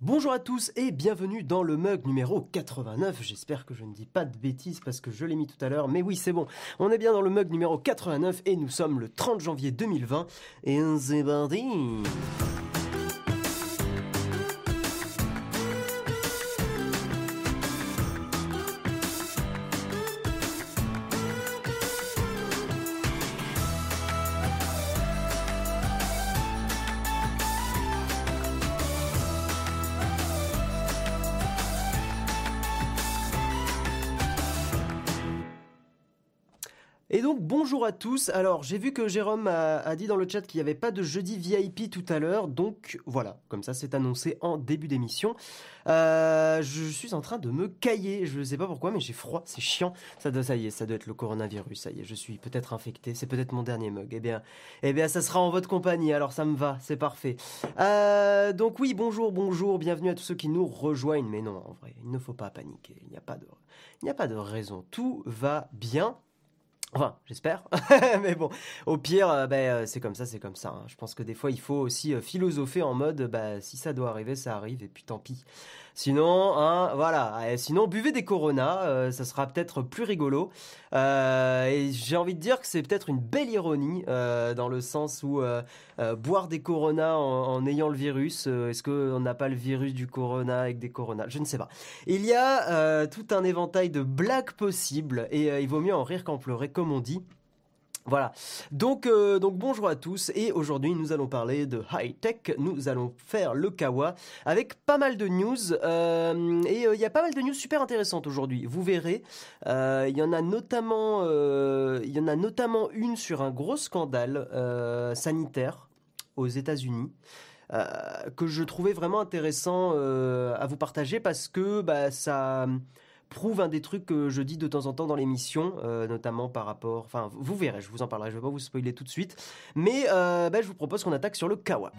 Bonjour à tous et bienvenue dans le mug numéro 89. J'espère que je ne dis pas de bêtises parce que je l'ai mis tout à l'heure, mais oui c'est bon. On est bien dans le mug numéro 89 et nous sommes le 30 janvier 2020 et c'est parti donc bonjour à tous. Alors j'ai vu que Jérôme a, dit dans le chat qu'il n'y avait pas de jeudi VIP tout à l'heure, donc voilà, comme ça c'est annoncé en début d'émission. Euh, je suis en train de me cailler, je ne sais pas pourquoi, mais j'ai froid, c'est chiant. Ça, doit, ça y est, ça doit être le coronavirus. Ça y est, je suis peut-être infecté. C'est peut-être mon dernier mug. Eh bien, eh bien, ça sera en votre compagnie. Alors ça me va, c'est parfait. Euh, donc oui, bonjour, bonjour, bienvenue à tous ceux qui nous rejoignent. Mais non, en vrai, il ne faut pas paniquer. Il n'y a pas de, il n'y a pas de raison. Tout va bien. Enfin, j'espère. Mais bon, au pire, euh, ben, euh, c'est comme ça, c'est comme ça. Hein. Je pense que des fois, il faut aussi euh, philosopher en mode, bah, si ça doit arriver, ça arrive, et puis tant pis. Sinon, hein, voilà. Sinon, buvez des Corona, euh, ça sera peut-être plus rigolo. Euh, et j'ai envie de dire que c'est peut-être une belle ironie euh, dans le sens où boire des Corona en, ayant le virus, est-ce qu'on n'a pas le virus du Corona avec des Corona? Je ne sais pas. Il y a tout un éventail de blagues possibles et il vaut mieux en rire qu'en pleurer, comme on dit. Voilà. Donc, euh, donc bonjour à tous et aujourd'hui nous allons parler de high tech. Nous allons faire le kawa avec pas mal de news euh, et euh, il y a pas mal de news super intéressantes aujourd'hui. Vous verrez. Il y en a notamment, il y en a notamment une sur un gros scandale sanitaire aux États-Unis. que je trouvais vraiment intéressant à vous partager parce que bah, ça, prouve un des trucs que je dis de temps en temps dans l'émission, euh, notamment par rapport. Enfin, vous verrez, je vous en parlerai, je ne vais pas vous spoiler tout de suite. Mais euh, bah, je vous propose qu'on attaque sur le Kawa.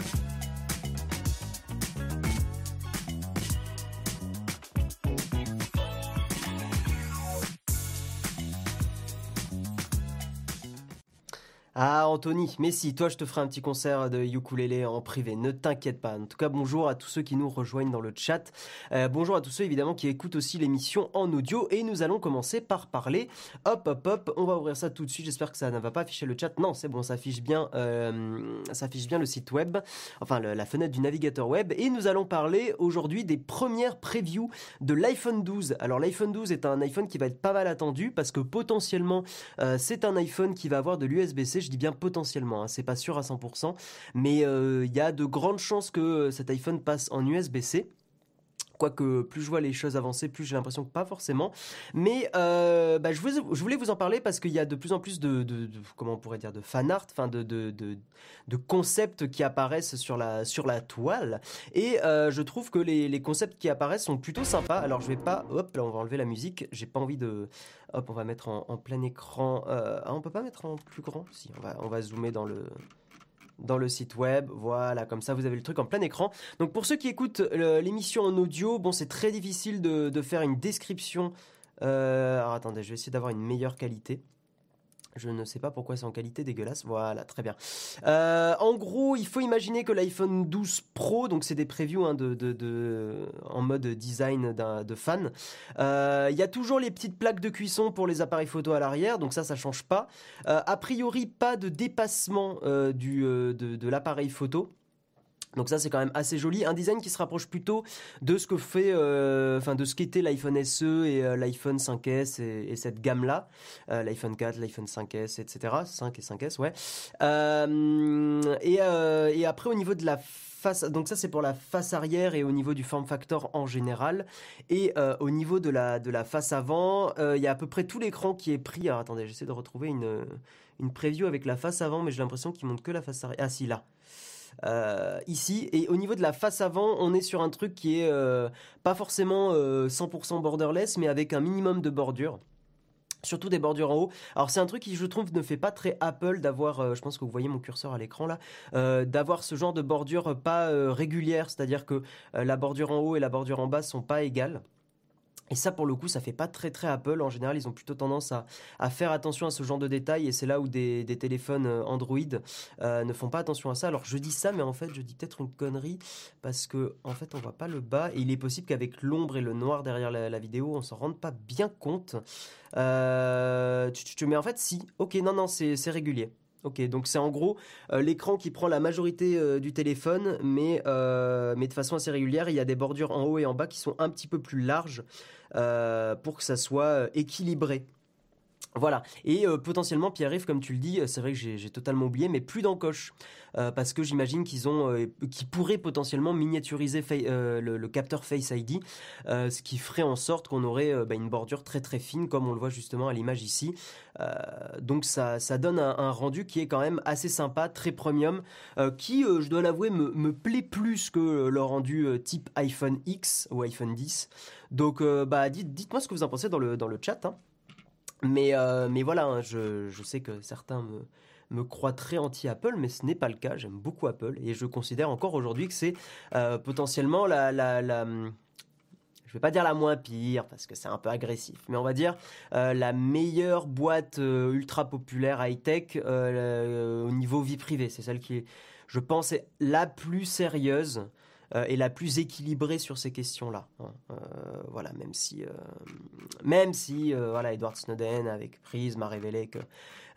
Ah Anthony, mais si, toi je te ferai un petit concert de ukulélé en privé, ne t'inquiète pas. En tout cas, bonjour à tous ceux qui nous rejoignent dans le chat. Euh, bonjour à tous ceux évidemment qui écoutent aussi l'émission en audio et nous allons commencer par parler. Hop hop hop, on va ouvrir ça tout de suite. J'espère que ça ne va pas afficher le chat. Non, c'est bon, ça affiche bien, euh, ça affiche bien le site web, enfin la fenêtre du navigateur web. Et nous allons parler aujourd'hui des premières previews de l'iPhone 12. Alors l'iPhone 12 est un iPhone qui va être pas mal attendu parce que potentiellement euh, c'est un iPhone qui va avoir de l'USB-C je dis bien potentiellement, hein, c'est pas sûr à 100%, mais euh, il y a de grandes chances que cet iPhone passe en USB-C. Quoique plus je vois les choses avancer, plus j'ai l'impression que pas forcément. Mais euh, bah, je, voulais vous en parler parce qu'il y a de plus en plus de, comment on pourrait dire de fan art, enfin de, de, concepts qui apparaissent sur la, toile. Et euh, je trouve que les, concepts qui apparaissent sont plutôt sympas. Alors je vais pas, hop là on va enlever la musique. J'ai pas envie de, hop on va mettre en, plein écran. Euh, ah, on peut pas mettre en plus grand? Si on va zoomer dans le dans le site web. Voilà, comme ça vous avez le truc en plein écran. Donc pour ceux qui écoutent l'émission en audio, bon c'est très difficile de, faire une description. Euh, alors attendez, je vais essayer d'avoir une meilleure qualité. Je ne sais pas pourquoi c'est en qualité dégueulasse. Voilà, très bien. Euh, en gros, il faut imaginer que l'iPhone 12 Pro, donc c'est des previews hein, en mode design de fan. Euh, il y a toujours les petites plaques de cuisson pour les appareils photo à l'arrière, donc ça, ça change pas. Euh, a priori, pas de dépassement de l'appareil photo. Donc ça c'est quand même assez joli, un design qui se rapproche plutôt de ce que fait, euh, enfin de ce qu'était l'iPhone SE et euh, l'iPhone 5S et, cette gamme là, euh, l'iPhone 4, l'iPhone 5S, etc. 5 et 5S, ouais. Et, après au niveau de la face, donc ça c'est pour la face arrière et au niveau du form factor en général. Et au niveau de la de la face avant, il y a à peu près tout l'écran qui est pris. Alors attendez, j'essaie de retrouver une une preview avec la face avant, mais j'ai l'impression qu'il montre que la face arrière. Ah si là. Euh, ici. Et au niveau de la face avant, on est sur un truc qui est euh, pas forcément 100% euh, borderless, mais avec un minimum de bordure surtout des bordures en haut. Alors c'est un truc qui je trouve ne fait pas très Apple d'avoir, je pense que vous voyez mon curseur à l'écran là, d'avoir ce genre de bordure pas régulière, c'est-à-dire que la bordure en haut et la bordure en bas sont pas égales. Et ça, pour le coup, ça fait pas très très Apple. En général, ils ont plutôt tendance à, faire attention à ce genre de détails. Et c'est là où des, téléphones euh, Android euh, ne font pas attention à ça. Alors, je dis ça, mais en fait, je dis peut-être une connerie parce que en fait, on voit pas le bas. Et il est possible qu'avec l'ombre et le noir derrière la, vidéo, on s'en rende pas bien compte. Euh, tu, tu, mais en fait, si. Ok, non, non, c'est régulier. Ok, donc c'est en gros l'écran qui prend la majorité du téléphone, mais, mais de façon assez régulière. Il y a des bordures en haut et en bas qui sont un petit peu plus larges pour que ça soit équilibré. Voilà. Et euh, potentiellement, Pierre-Yves, comme tu le dis, c'est vrai que j'ai totalement oublié, mais plus d'encoche. Euh, parce que j'imagine qu'ils ont, euh, pourraient potentiellement miniaturiser le, capteur Face ID, ce qui ferait en sorte qu'on aurait bah, une bordure très très fine, comme on le voit justement à l'image ici. donc ça, ça donne un, rendu qui est quand même assez sympa, très premium, qui, je dois l'avouer, me, plaît plus que le rendu type iPhone X ou iPhone 10. Donc, bah, dites, moi ce que vous en pensez dans le, dans le chat. Hein. Mais, euh, mais voilà, hein, je, je, sais que certains me, me croient très anti-Apple, mais ce n'est pas le cas. J'aime beaucoup Apple et je considère encore aujourd'hui que c'est euh, potentiellement la, la, la, je vais pas dire la moins pire parce que c'est un peu agressif, mais on va dire euh, la meilleure boîte ultra populaire high-tech au niveau vie privée. C'est celle qui est, je pense, la plus sérieuse euh, et la plus équilibrée sur ces questions-là. Hein. Euh, voilà, même si, euh, même si voilà, Edward Snowden avec Prism a révélé que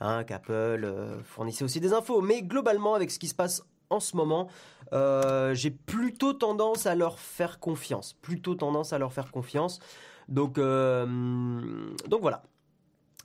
hein, qu'Apple fournissait aussi des infos, mais globalement avec ce qui se passe en ce moment, j'ai plutôt tendance à leur faire confiance, plutôt tendance à leur faire confiance. Donc, donc voilà.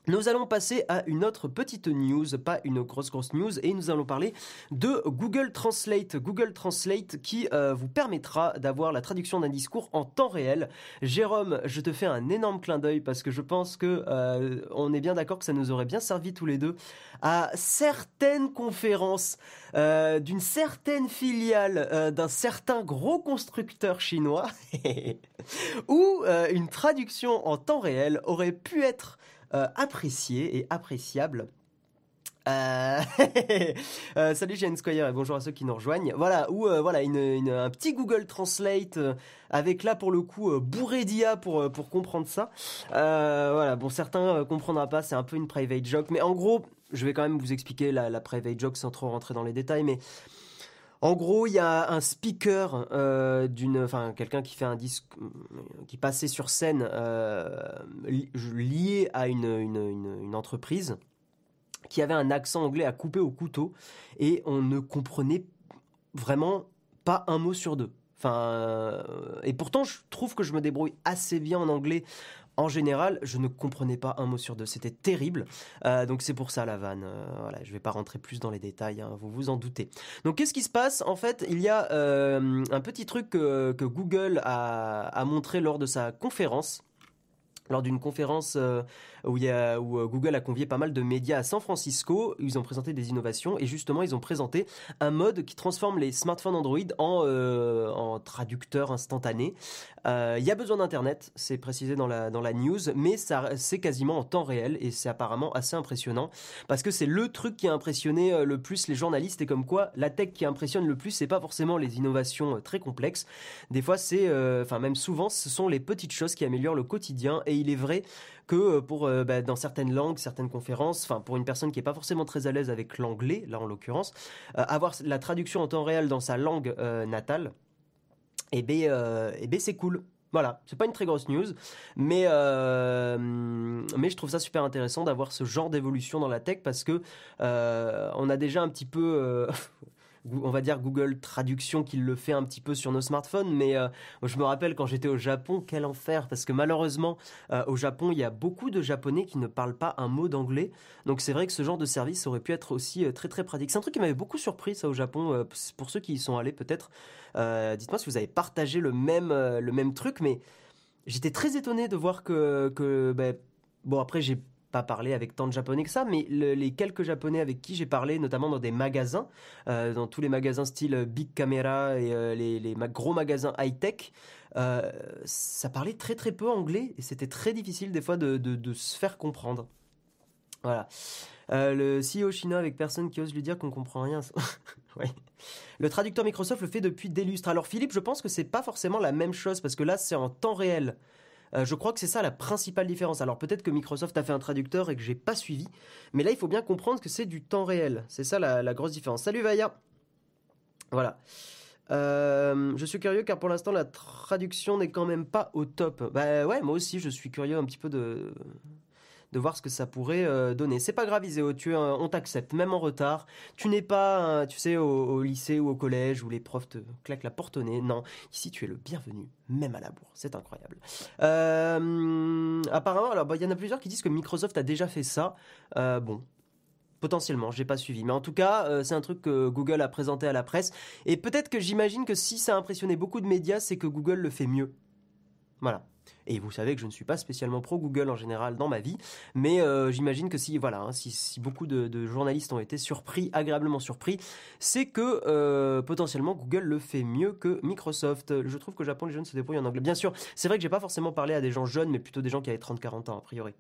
Nous allons passer à une autre petite news, pas une grosse grosse news, et nous allons parler de Google Translate. Google Translate qui euh, vous permettra d'avoir la traduction d'un discours en temps réel. Jérôme, je te fais un énorme clin d'œil parce que je pense que euh, on est bien d'accord que ça nous aurait bien servi tous les deux à certaines conférences euh, d'une certaine filiale d'un certain gros constructeur chinois où une traduction en temps réel aurait pu être euh, apprécié et appréciable. Euh, euh, salut Jane Squire et bonjour à ceux qui nous rejoignent. Voilà, ou voilà un petit Google Translate avec là pour le coup bourré d'IA pour pour comprendre ça. voilà, bon certains comprendront pas, c'est un peu une private joke, mais en gros, je vais quand même vous expliquer la, la private joke sans trop rentrer dans les détails, mais en gros, il y a un speaker euh, d'une, enfin quelqu'un qui fait un disque, qui passait sur scène euh, lié à une, entreprise qui avait un accent anglais à couper au couteau et on ne comprenait vraiment pas un mot sur deux. Enfin, euh, et pourtant, je trouve que je me débrouille assez bien en anglais en général, je ne comprenais pas un mot sur deux. C'était terrible. Euh, donc c'est pour ça la vanne. Euh, voilà, je ne vais pas rentrer plus dans les détails, hein, vous vous en doutez. Donc qu'est-ce qui se passe? En fait, il y a euh, un petit truc que, Google a, montré lors de sa conférence lors d'une conférence où, où Google a convié pas mal de médias à San Francisco, ils ont présenté des innovations et justement ils ont présenté un mode qui transforme les smartphones Android en, en traducteur instantané. Euh, il y a besoin d'internet, c'est précisé dans la news, mais c'est quasiment en temps réel et c'est apparemment assez impressionnant parce que c'est le truc qui a impressionné euh, le plus les journalistes et comme quoi la tech qui impressionne le plus c'est pas forcément les innovations euh, très complexes. Des fois c'est enfin même souvent ce sont les petites choses qui améliorent le quotidien et il est vrai que pour bah, dans certaines langues, certaines conférences, enfin pour une personne qui est pas forcément très à l'aise avec l'anglais, là en l'occurrence, avoir la traduction en temps réel dans sa langue natale, eh euh, eh ben c'est cool. Voilà, c'est pas une très grosse news, mais euh, mais je trouve ça super intéressant d'avoir ce genre d'évolution dans la tech parce que euh, on a déjà un petit peu on va dire Google Traduction qui le fait un petit peu sur nos smartphones, mais euh, je me rappelle quand j'étais au Japon, quel enfer, parce que malheureusement, euh, au Japon, il y a beaucoup de Japonais qui ne parlent pas un mot d'anglais, donc c'est vrai que ce genre de service aurait pu être aussi euh, très très pratique. C'est un truc qui m'avait beaucoup surpris, ça, au Japon, pour ceux qui y sont allés peut-être. Dites-moi si vous avez partagé le même, le même truc, mais j'étais très étonné de voir que, ben, bon après j'ai pas parlé avec tant de japonais que ça, mais les quelques japonais avec qui j'ai parlé, notamment dans des magasins, euh, dans tous les magasins style Big Camera et euh, les, gros magasins high-tech, euh, ça parlait très très peu anglais et c'était très difficile des fois de, se faire comprendre. Voilà. le CEO chinois avec personne qui ose lui dire qu'on comprend rien. Le traducteur Microsoft le fait depuis des lustres. Alors Philippe, je pense que c'est pas forcément la même chose parce que là c'est en temps réel. Je crois que c'est ça la principale différence. Alors peut-être que Microsoft a fait un traducteur et que j'ai pas suivi, mais là il faut bien comprendre que c'est du temps réel. C'est ça la, la, grosse différence. Salut Vaya. Voilà. je suis curieux car pour l'instant la traduction n'est quand même pas au top. Bah ouais, moi aussi je suis curieux un petit peu de de voir ce que ça pourrait euh, donner. C'est pas grave, Iséo, tu, on t'accepte, même en retard. Tu n'es pas, tu sais, au, lycée ou au collège où les profs te claquent la porte au nez. Non, ici tu es le bienvenu, même à la bourre. C'est incroyable. Euh, apparemment, alors bah, il y en a plusieurs qui disent que Microsoft a déjà fait ça. Euh, bon, Potentiellement, j'ai pas suivi. Mais en tout cas, c'est un truc que Google a présenté à la presse. Et peut-être que j'imagine que si ça a impressionné beaucoup de médias, c'est que Google le fait mieux. Voilà. Et vous savez que je ne suis pas spécialement pro Google en général dans ma vie, mais euh, j'imagine que si voilà, hein, si, beaucoup de, journalistes ont été surpris, agréablement surpris, c'est que euh, potentiellement Google le fait mieux que Microsoft. Je trouve que Japon les jeunes se débrouillent en anglais. Bien sûr, c'est vrai que j'ai pas forcément parlé à des gens jeunes, mais plutôt des gens qui avaient 30-40 ans a priori.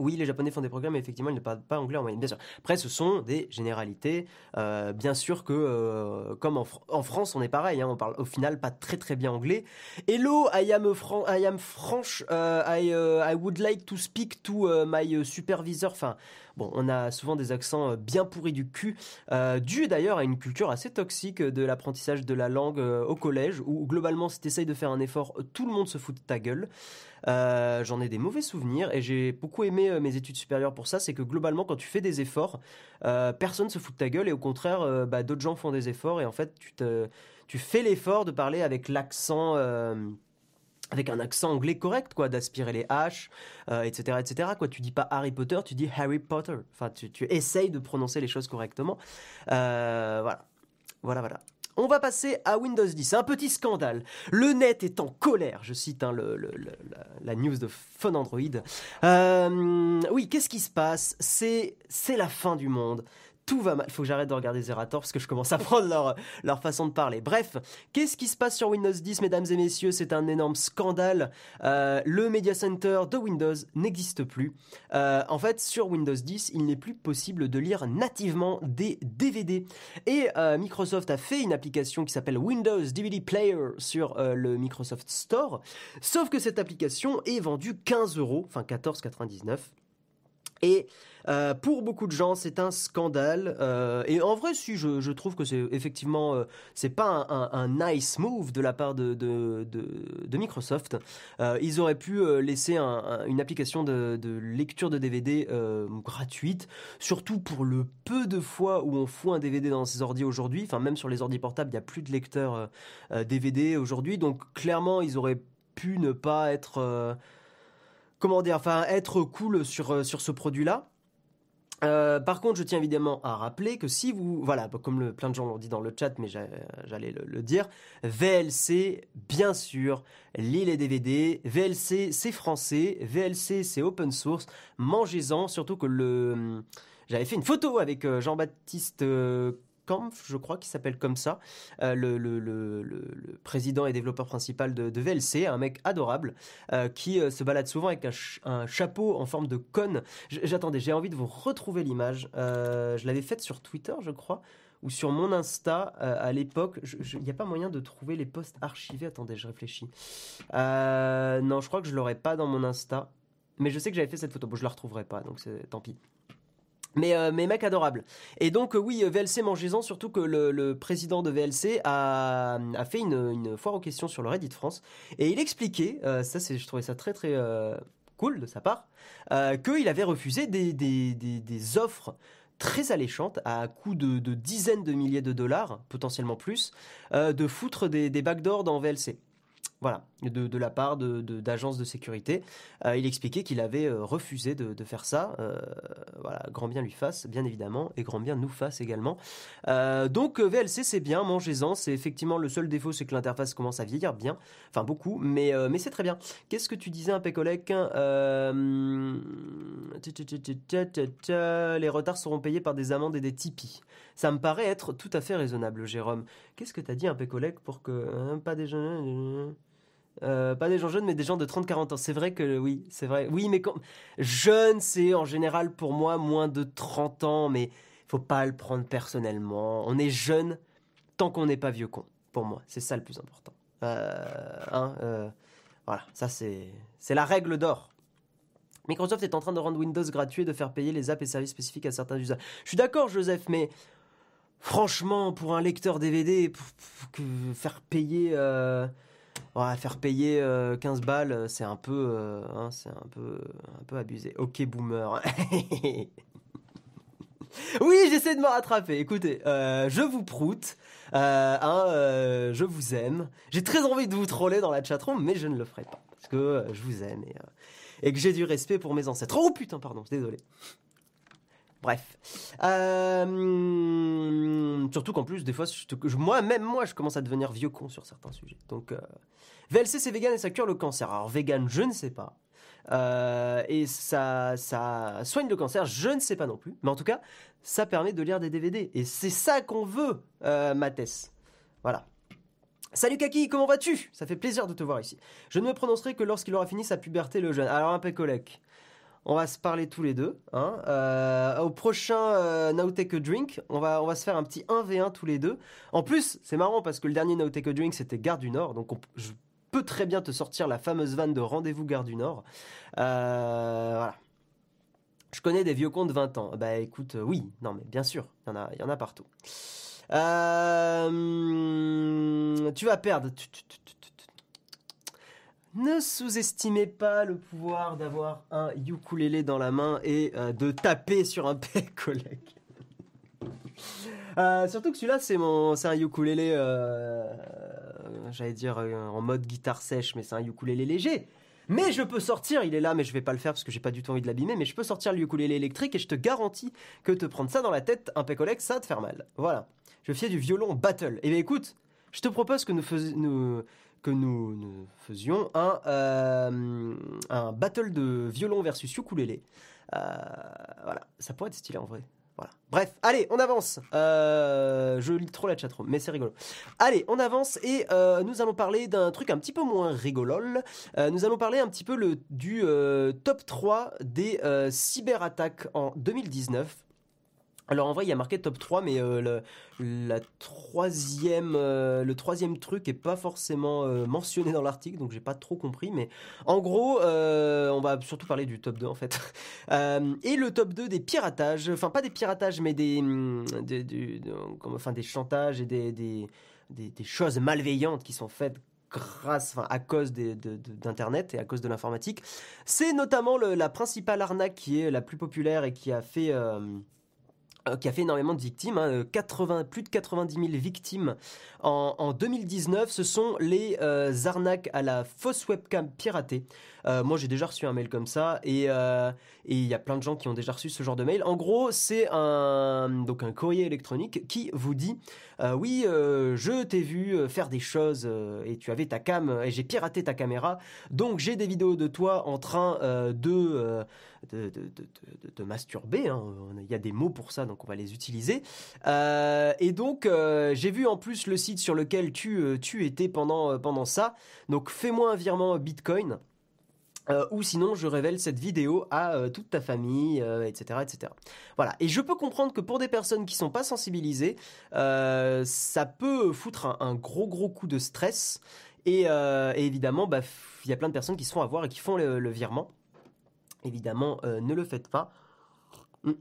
Oui, les Japonais font des programmes, mais effectivement, ils ne parlent pas anglais en moyenne, bien sûr. Après, ce sont des généralités. Euh, bien sûr que, euh, comme en, France, on est pareil, hein, on parle au final pas très très bien anglais. Hello, I am, I am French, uh, I, would like to speak to my supervisor. Enfin, bon, on a souvent des accents bien pourris du cul, euh, dû d'ailleurs à une culture assez toxique de l'apprentissage de la langue au collège, où globalement, si tu essayes de faire un effort, tout le monde se fout de ta gueule. Euh, j'en ai des mauvais souvenirs et j'ai beaucoup aimé euh, mes études supérieures pour ça. C'est que globalement, quand tu fais des efforts, euh, personne se fout de ta gueule et au contraire, bah, d'autres gens font des efforts et en fait, tu, te, tu fais l'effort de parler avec l'accent avec un accent anglais correct, quoi, d'aspirer les H, etc., etc. Quoi, tu dis pas Harry Potter, tu dis Harry Potter. Enfin, tu, tu essayes de prononcer les choses correctement. voilà, voilà, voilà. On va passer à Windows 10. Un petit scandale. Le net est en colère. Je cite hein, la, news de Phone Android. Euh, oui, qu'est-ce qui se passe? C'est la fin du monde tout va mal. Faut que j'arrête de regarder Zerator parce que je commence à prendre leur, leur façon de parler. Bref, qu'est-ce qui se passe sur Windows 10, mesdames et messieurs? C'est un énorme scandale. Euh, le Media Center de Windows n'existe plus. Euh, en fait, sur Windows 10, il n'est plus possible de lire nativement des DVD. Et euh, Microsoft a fait une application qui s'appelle Windows DVD Player sur le Microsoft Store. Sauf que cette application est vendue 15 euros, enfin 14,99. Et euh, pour beaucoup de gens, c'est un scandale. Euh, et en vrai, si je, trouve que c'est effectivement, euh, c'est pas un, nice move de la part de, Microsoft. ils auraient pu laisser une application de, lecture de DVD gratuite, surtout pour le peu de fois où on fout un DVD dans ses ordi aujourd'hui. Enfin, même sur les ordi portables, il n'y a plus de lecteur DVD aujourd'hui. Donc, clairement, ils auraient pu ne pas être comment dire, enfin être cool sur sur ce produit-là. Euh, par contre, je tiens évidemment à rappeler que si vous, voilà, comme le, plein de gens l'ont dit dans le chat, mais j'allais le, dire, VLC, bien sûr, lit les DVD, VLC c'est français, VLC c'est open source, mangez-en, surtout que le, j'avais fait une photo avec euh, Jean-Baptiste euh, je crois, qu'il s'appelle comme ça, euh, le, président et développeur principal de, VLC, un mec adorable, euh, qui euh, se balade souvent avec un, chapeau en forme de cône. J'attendais, j'ai envie de vous retrouver l'image. je l'avais faite sur Twitter, je crois ou sur mon Insta à l'époque. Il n'y a pas moyen de trouver les posts archivés. Attendez, je réfléchis. non, je crois que je l'aurais pas dans mon Insta. Mais je sais que j'avais fait cette photo. Bon, je la retrouverai pas, donc tant pis. Mais, euh, mais mec adorable. Et donc euh, oui, VLC mangez-en, surtout que le, président de VLC a, fait une, foire aux questions sur le Reddit France. Et il expliquait, euh, ça c'est, je trouvais ça très très cool de sa part, qu'il avait refusé des, offres très alléchantes à coût de, de, dizaines de milliers de dollars, potentiellement plus, de foutre des, des backdoors dans VLC. Voilà, de, la part d'agences de, sécurité. Euh, il expliquait qu'il avait euh, refusé de, faire ça. Euh, voilà, grand bien lui fasse, bien évidemment, et grand bien nous fasse également. donc VLC, c'est bien, mangez-en. C'est effectivement le seul défaut, c'est que l'interface commence à vieillir bien, enfin beaucoup, mais, mais c'est très bien. Qu'est-ce que tu disais, un pécolec Les retards seront payés par des amendes et des tipis. Ça me paraît être tout à fait raisonnable, Jérôme. Qu'est-ce que tu as dit, un pécolec, pour que... Hein, pas des jeunes... Euh, pas des gens jeunes, mais des gens de 30-40 ans. C'est vrai que oui, c'est vrai. Oui, mais quand... jeune, c'est en général pour moi moins de 30 ans, mais faut pas le prendre personnellement. On est jeune tant qu'on n'est pas vieux con, pour moi. C'est ça le plus important. Euh, hein, euh, Voilà, ça c'est la règle d'or. Microsoft est en train de rendre Windows gratuit et de faire payer les apps et services spécifiques à certains usages. Je suis d'accord, Joseph, mais franchement, pour un lecteur DVD, faire payer, euh, faire payer 15 euh, balles, c'est un peu, euh, hein, c'est un peu, un peu abusé. Ok, boomer. oui, j'essaie de me rattraper. Écoutez, je vous proute. Hein, je vous aime. J'ai très envie de vous troller dans la chatroom, mais je ne le ferai pas. Parce que je vous aime et, et que j'ai du respect pour mes ancêtres. Oh putain, pardon, désolé. Bref. Euh, surtout qu'en plus, des fois, moi, même moi, je commence à devenir vieux con sur certains sujets. Donc, euh, VLC, c'est vegan et ça cure le cancer. Alors, vegan, je ne sais pas. Euh, et ça, ça soigne le cancer, je ne sais pas non plus. Mais en tout cas, ça permet de lire des DVD. Et c'est ça qu'on veut, Mathès. Voilà. Salut Kaki, comment vas-tu? Ça fait plaisir de te voir ici. Je ne me prononcerai que lorsqu'il aura fini sa puberté le jeune. Alors un peu collègue. On va se parler tous les deux. Hein. Euh, au prochain euh, Now Take a Drink, on va, on va se faire un petit 1v1 tous les deux. En plus, c'est marrant parce que le dernier Now Take a Drink, c'était Gare du Nord. Donc je peux très bien te sortir la fameuse vanne de Rendez-vous Gare du Nord. Euh, voilà. Je connais des vieux cons de 20 ans. Bah écoute, oui, non mais bien sûr, il y, en a, y en a partout. tu vas perdre. Ne sous-estimez pas le pouvoir d'avoir un ukulélé dans la main et euh, de taper sur un pec collègue. Euh, surtout que celui-là, c'est mon, c'est un ukulélé, euh, j'allais dire en mode guitare sèche, mais c'est un ukulélé léger. Mais je peux sortir, il est là, mais je vais pas le faire parce que j'ai pas du tout envie de l'abîmer. Mais je peux sortir le ukulélé électrique et je te garantis que te prendre ça dans la tête, un pec ça va te faire mal. Voilà. Je fais du violon battle. Et eh bien écoute, je te propose que nous, faisions, nous, que nous, faisions un, euh, un battle de violon versus ukulélé. Euh, voilà, ça pourrait être stylé en vrai. Voilà. Bref, allez, on avance. Euh, je lis trop la chatroom, mais c'est rigolo. Allez, on avance et nous allons parler d'un truc un petit peu moins rigolol. nous allons parler un petit peu le, du top 3 des cyberattaques en 2019. Alors en vrai, il y a marqué top 3, mais euh, le, la troisième, euh, le troisième truc est pas forcément euh, mentionné dans l'article, donc j'ai pas trop compris. Mais en gros, on va surtout parler du top 2 en fait. et le top 2 des piratages, enfin pas des piratages, mais des, des, enfin, des chantages et des, des, des, choses malveillantes qui sont faites grâce, enfin, à cause d'Internet et à cause de l'informatique. C'est notamment la principale arnaque qui est la plus populaire et qui a fait... Euh, qui a fait énormément de victimes, 80, hein, plus de 90 000 victimes en, 2019. Ce sont les euh, arnaques à la fausse webcam piratée. Euh, moi, j'ai déjà reçu un mail comme ça et il y a plein de gens qui ont déjà reçu ce genre de mail. En gros, c'est un donc un courrier électronique qui vous dit oui, je t'ai vu faire des choses et tu avais ta cam et j'ai piraté ta caméra. Donc j'ai des vidéos de toi en train de de, de, masturber. Hein. Il y a des mots pour ça, donc on va les utiliser. Euh, et donc, euh, j'ai vu en plus le site sur lequel tu, euh, tu étais pendant, pendant ça. Donc, fais-moi un virement Bitcoin. Ou sinon, je révèle cette vidéo à toute ta famille, etc., etc. Voilà. Et je peux comprendre que pour des personnes qui sont pas sensibilisées, ça peut foutre un, gros gros coup de stress. Et, évidemment, bah, il y a plein de personnes qui se font avoir et qui font le virement. Évidemment, euh, ne le faites pas. Hmm.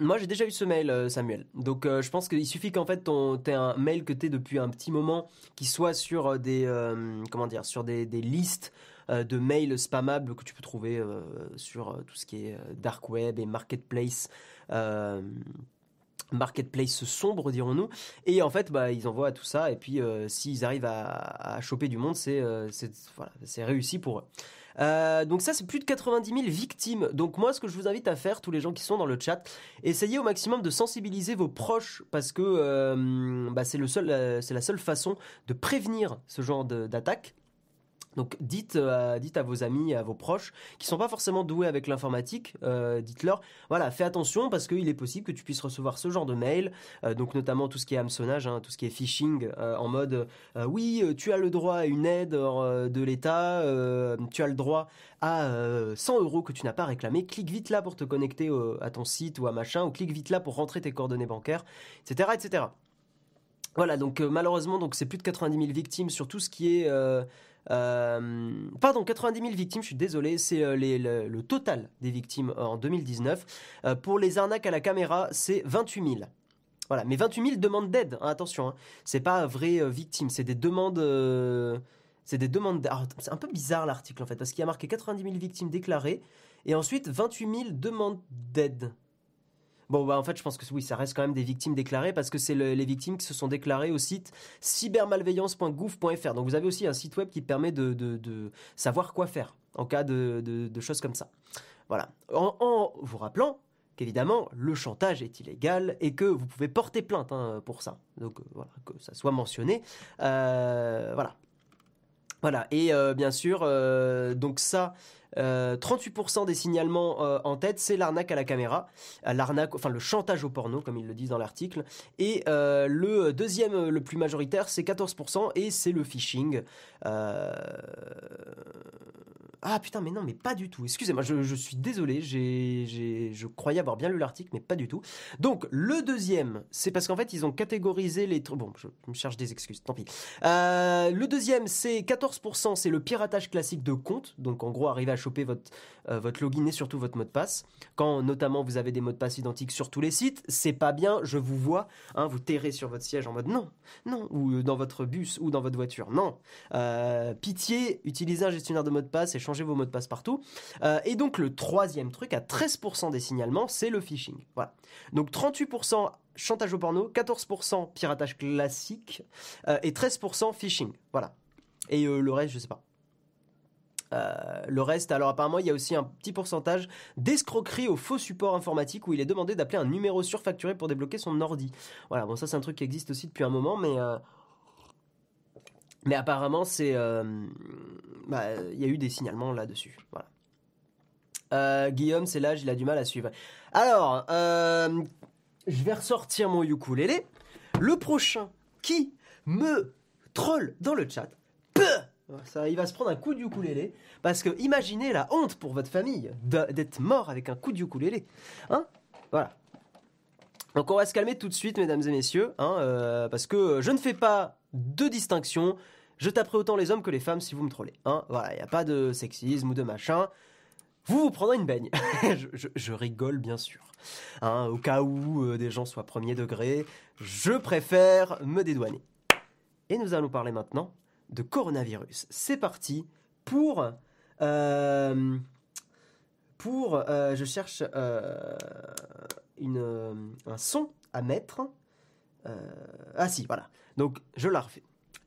Moi, j'ai déjà eu ce mail, euh, Samuel. Donc, euh, je pense qu'il suffit qu'en fait, tu aies un mail que tu depuis un petit moment, qui soit sur des, comment dire, sur des, listes de mails spammables que tu peux trouver sur tout ce qui est dark web et marketplace. marketplace sombre dirons-nous et en fait bah ils envoient tout ça et puis s'ils arrivent à, choper du monde c'est voilà, réussi pour eux euh, donc ça, c'est plus de 90 000 victimes. Donc moi, ce que je vous invite à faire, tous les gens qui sont dans le chat, essayez au maximum de sensibiliser vos proches parce que euh, bah, c'est le seul, euh, c'est la seule façon de prévenir ce genre d'attaque. Donc dites, euh, dites à vos amis, à vos proches, qui sont pas forcément doués avec l'informatique, euh, dites-leur, voilà, fais attention parce qu'il est possible que tu puisses recevoir ce genre de mail, euh, donc notamment tout ce qui est hameçonnage, hein, tout ce qui est phishing, en mode, oui, tu as le droit à une aide de l'État, tu as le droit à 100 euros que tu n'as pas réclamé, clique vite là pour te connecter à ton site ou à machin, ou clique vite là pour rentrer tes coordonnées bancaires, etc., etc. Voilà, donc malheureusement, donc c'est plus de 90 000 victimes sur tout ce qui est pardon, 90 000 victimes, je suis désolé, c'est le, le, total des victimes en 2019. pour les arnaques à la caméra, c'est 28 000. Voilà, mais 28 000 demandes d'aide, hein, attention, hein. c'est pas vraies victimes, c'est des demandes c'est des demandes. C'est un peu bizarre l'article en fait, parce qu'il y a marqué 90 000 victimes déclarées et ensuite 28 000 demandes d'aide. Bon, bah en fait, je pense que oui, ça reste quand même des victimes déclarées parce que c'est les victimes qui se sont déclarées au site cybermalveillance.gouv.fr. Donc vous avez aussi un site web qui permet de, savoir quoi faire en cas de, choses comme ça. Voilà. En, vous rappelant qu'évidemment, le chantage est illégal et que vous pouvez porter plainte hein, pour ça. Donc euh, voilà, que ça soit mentionné. Euh, voilà. Voilà, et euh, bien sûr, donc ça, 38% euh, des signalements en tête, c'est l'arnaque à la caméra, l'arnaque, enfin le chantage au porno, comme ils le disent dans l'article. Et le deuxième, le plus majoritaire, c'est 14%, et c'est le phishing. Ah putain, mais non, mais pas du tout. Excusez-moi, je, suis désolé, j'ai, je croyais avoir bien lu l'article, mais pas du tout. Donc, le deuxième, c'est parce qu'en fait, ils ont catégorisé les trucs. Bon, je me cherche des excuses, tant pis. Euh, le deuxième, c'est 14%, c'est le piratage classique de compte. Donc, en gros, arriver à choper votre, euh, votre login et surtout votre mot de passe. Quand notamment vous avez des mots de passe identiques sur tous les sites, c'est pas bien, je vous vois, hein, vous terrez sur votre siège en mode non, non, ou dans votre bus ou dans votre voiture, non. Euh, pitié, utilisez un gestionnaire de mot de passe et changez vos mots de passe partout. Euh, et donc le troisième truc, à 13% des signalements, c'est le phishing. Voilà. Donc 38% chantage au porno, 14% piratage classique euh, et 13% phishing. Voilà. Et euh, le reste, je sais pas. Le reste, alors apparemment, il y a aussi un petit pourcentage d'escroquerie au faux support informatique où il est demandé d'appeler un numéro surfacturé pour débloquer son ordi. Voilà, bon, ça c'est un truc qui existe aussi depuis un moment, mais mais apparemment, c'est, euh, bah, il y a eu des signalements là-dessus. Voilà. Euh, Guillaume, c'est l'âge, il a du mal à suivre. Alors, euh, je vais ressortir mon ukulélé. Le prochain qui me troll dans le chat, il va se prendre un coup de ukulélé. Parce que imaginez la honte pour votre famille d'être mort avec un coup de ukulélé. Hein Voilà. Donc on va se calmer tout de suite, mesdames et messieurs, hein, parce que je ne fais pas de distinction je taperai autant les hommes que les femmes si vous me trollez. Hein voilà, il n'y a pas de sexisme ou de machin. Vous vous prendrez une baigne. je, rigole bien sûr. Hein, au cas où euh, des gens soient premier degré, je préfère me dédouaner. Et nous allons parler maintenant de coronavirus. C'est parti pour... Euh, pour... Euh, je cherche une, un son à mettre. ah si, voilà. Donc je la refais.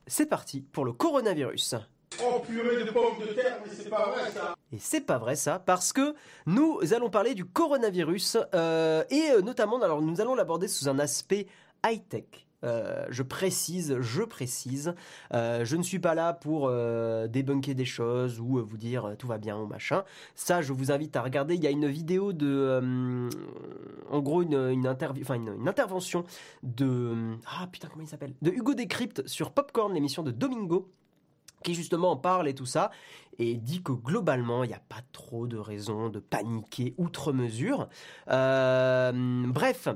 C'est parti pour le coronavirus. Oh purée de pommes de terre, mais c'est pas vrai ça Et c'est pas vrai ça, parce que nous allons parler du coronavirus, euh, et euh, notamment, alors nous allons l'aborder sous un aspect high-tech. Euh, je précise, je précise, euh, je ne suis pas là pour euh, débunker des choses ou vous dire tout va bien ou machin. Ça, je vous invite à regarder. Il y a une vidéo de, en gros, une, intervention de, ah putain comment il s'appelle, de Hugo Décrypte sur Popcorn, l'émission de Domingo qui justement en parle et tout ça, et dit que globalement, il n'y a pas trop de raisons de paniquer outre mesure. Euh, bref,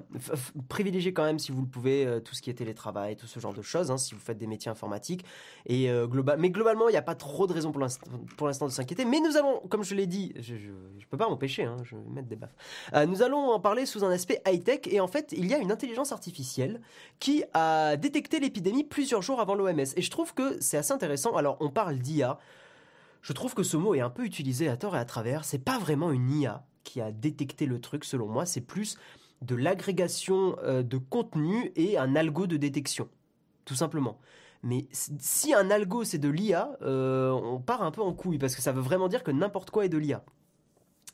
privilégiez quand même, si vous le pouvez, euh, tout ce qui est télétravail, tout ce genre de choses, hein, si vous faites des métiers informatiques. Et, euh, global... Mais globalement, il n'y a pas trop de raisons pour l'instant de s'inquiéter. Mais nous allons, comme je l'ai dit, je ne peux pas m'empêcher, hein, je vais mettre des baffes. nous allons en parler sous un aspect high-tech. Et en fait, il y a une intelligence artificielle qui a détecté l'épidémie plusieurs jours avant l'OMS. Et je trouve que c'est assez intéressant. Alors, on parle d'IA. Je trouve que ce mot est un peu utilisé à tort et à travers. C'est pas vraiment une IA qui a détecté le truc, selon moi. C'est plus de l'agrégation euh, de contenu et un algo de détection, tout simplement. Mais si un algo c'est de l'IA, euh, on part un peu en couille parce que ça veut vraiment dire que n'importe quoi est de l'IA.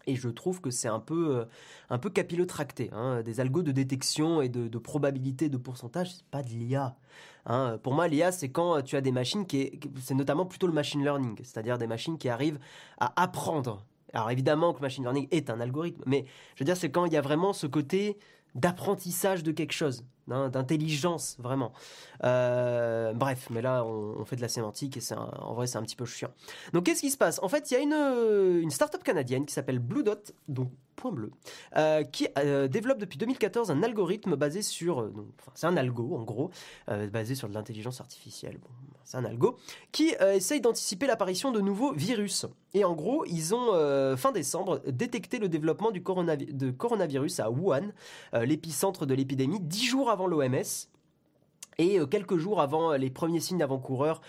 Et je trouve que c'est un peu, euh, un peu capillotracté. Hein. Des algos de détection et de, probabilité, de pourcentage, c'est pas de l'IA. Hein. Pour moi, l'IA, c'est quand tu as des machines qui, c'est notamment plutôt le machine learning, c'est-à-dire des machines qui arrivent à apprendre. Alors évidemment que machine learning est un algorithme, mais je veux dire, c'est quand il y a vraiment ce côté d'apprentissage de quelque chose, d'intelligence vraiment. Euh, bref, mais là on, fait de la sémantique et c'est en vrai c'est un petit peu chiant. Donc qu'est-ce qui se passe? En fait, il y a une, une start-up canadienne qui s'appelle Blue Dot, donc point bleu, euh, qui développe depuis 2014 un algorithme basé sur, c'est un algo en gros, basé sur de l'intelligence artificielle. Bon, c'est un algo, qui euh, essaye d'anticiper l'apparition de nouveaux virus. Et en gros, ils ont, euh, fin décembre, détecté le développement du de coronavirus à Wuhan, l'épicentre de l'épidémie, dix jours avant l'OMS. Et quelques jours avant les premiers signes d'avant-coureurs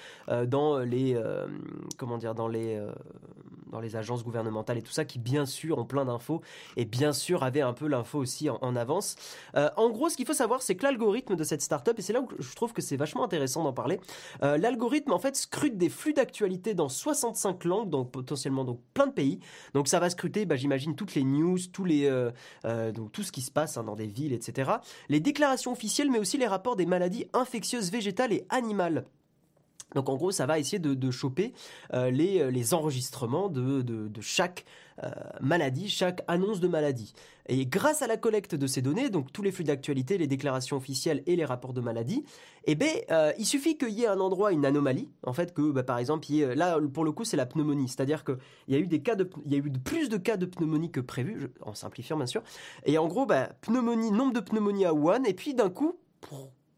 dans les comment dire dans les dans les agences gouvernementales et tout ça, qui bien sûr ont plein d'infos et bien sûr avaient un peu l'info aussi en, avance. Euh, en gros, ce qu'il faut savoir, c'est que l'algorithme de cette startup, et c'est là où je trouve que c'est vachement intéressant d'en parler, euh, l'algorithme en fait scrute des flux d'actualité dans 65 langues, donc potentiellement donc plein de pays. Donc ça va scruter, bah, j'imagine, toutes les news, tous les, euh, donc tout ce qui se passe hein, dans des villes, etc. Les déclarations officielles, mais aussi les rapports des maladies infectieuses végétales et animales. Donc en gros, ça va essayer de, choper euh, les, euh, les, enregistrements de, chaque euh, maladie, chaque annonce de maladie. Et grâce à la collecte de ces données, donc tous les flux d'actualité, les déclarations officielles et les rapports de maladie, eh ben, il suffit qu'il y ait un endroit, une anomalie, en fait, que bah, par exemple, là pour le coup, c'est la pneumonie, c'est-à-dire qu'il y a eu des cas de, il y a eu plus de cas de pneumonie que prévu, en simplifiant bien sûr. Et en gros, bah, pneumonie, nombre de pneumonies à Wuhan, et puis d'un coup,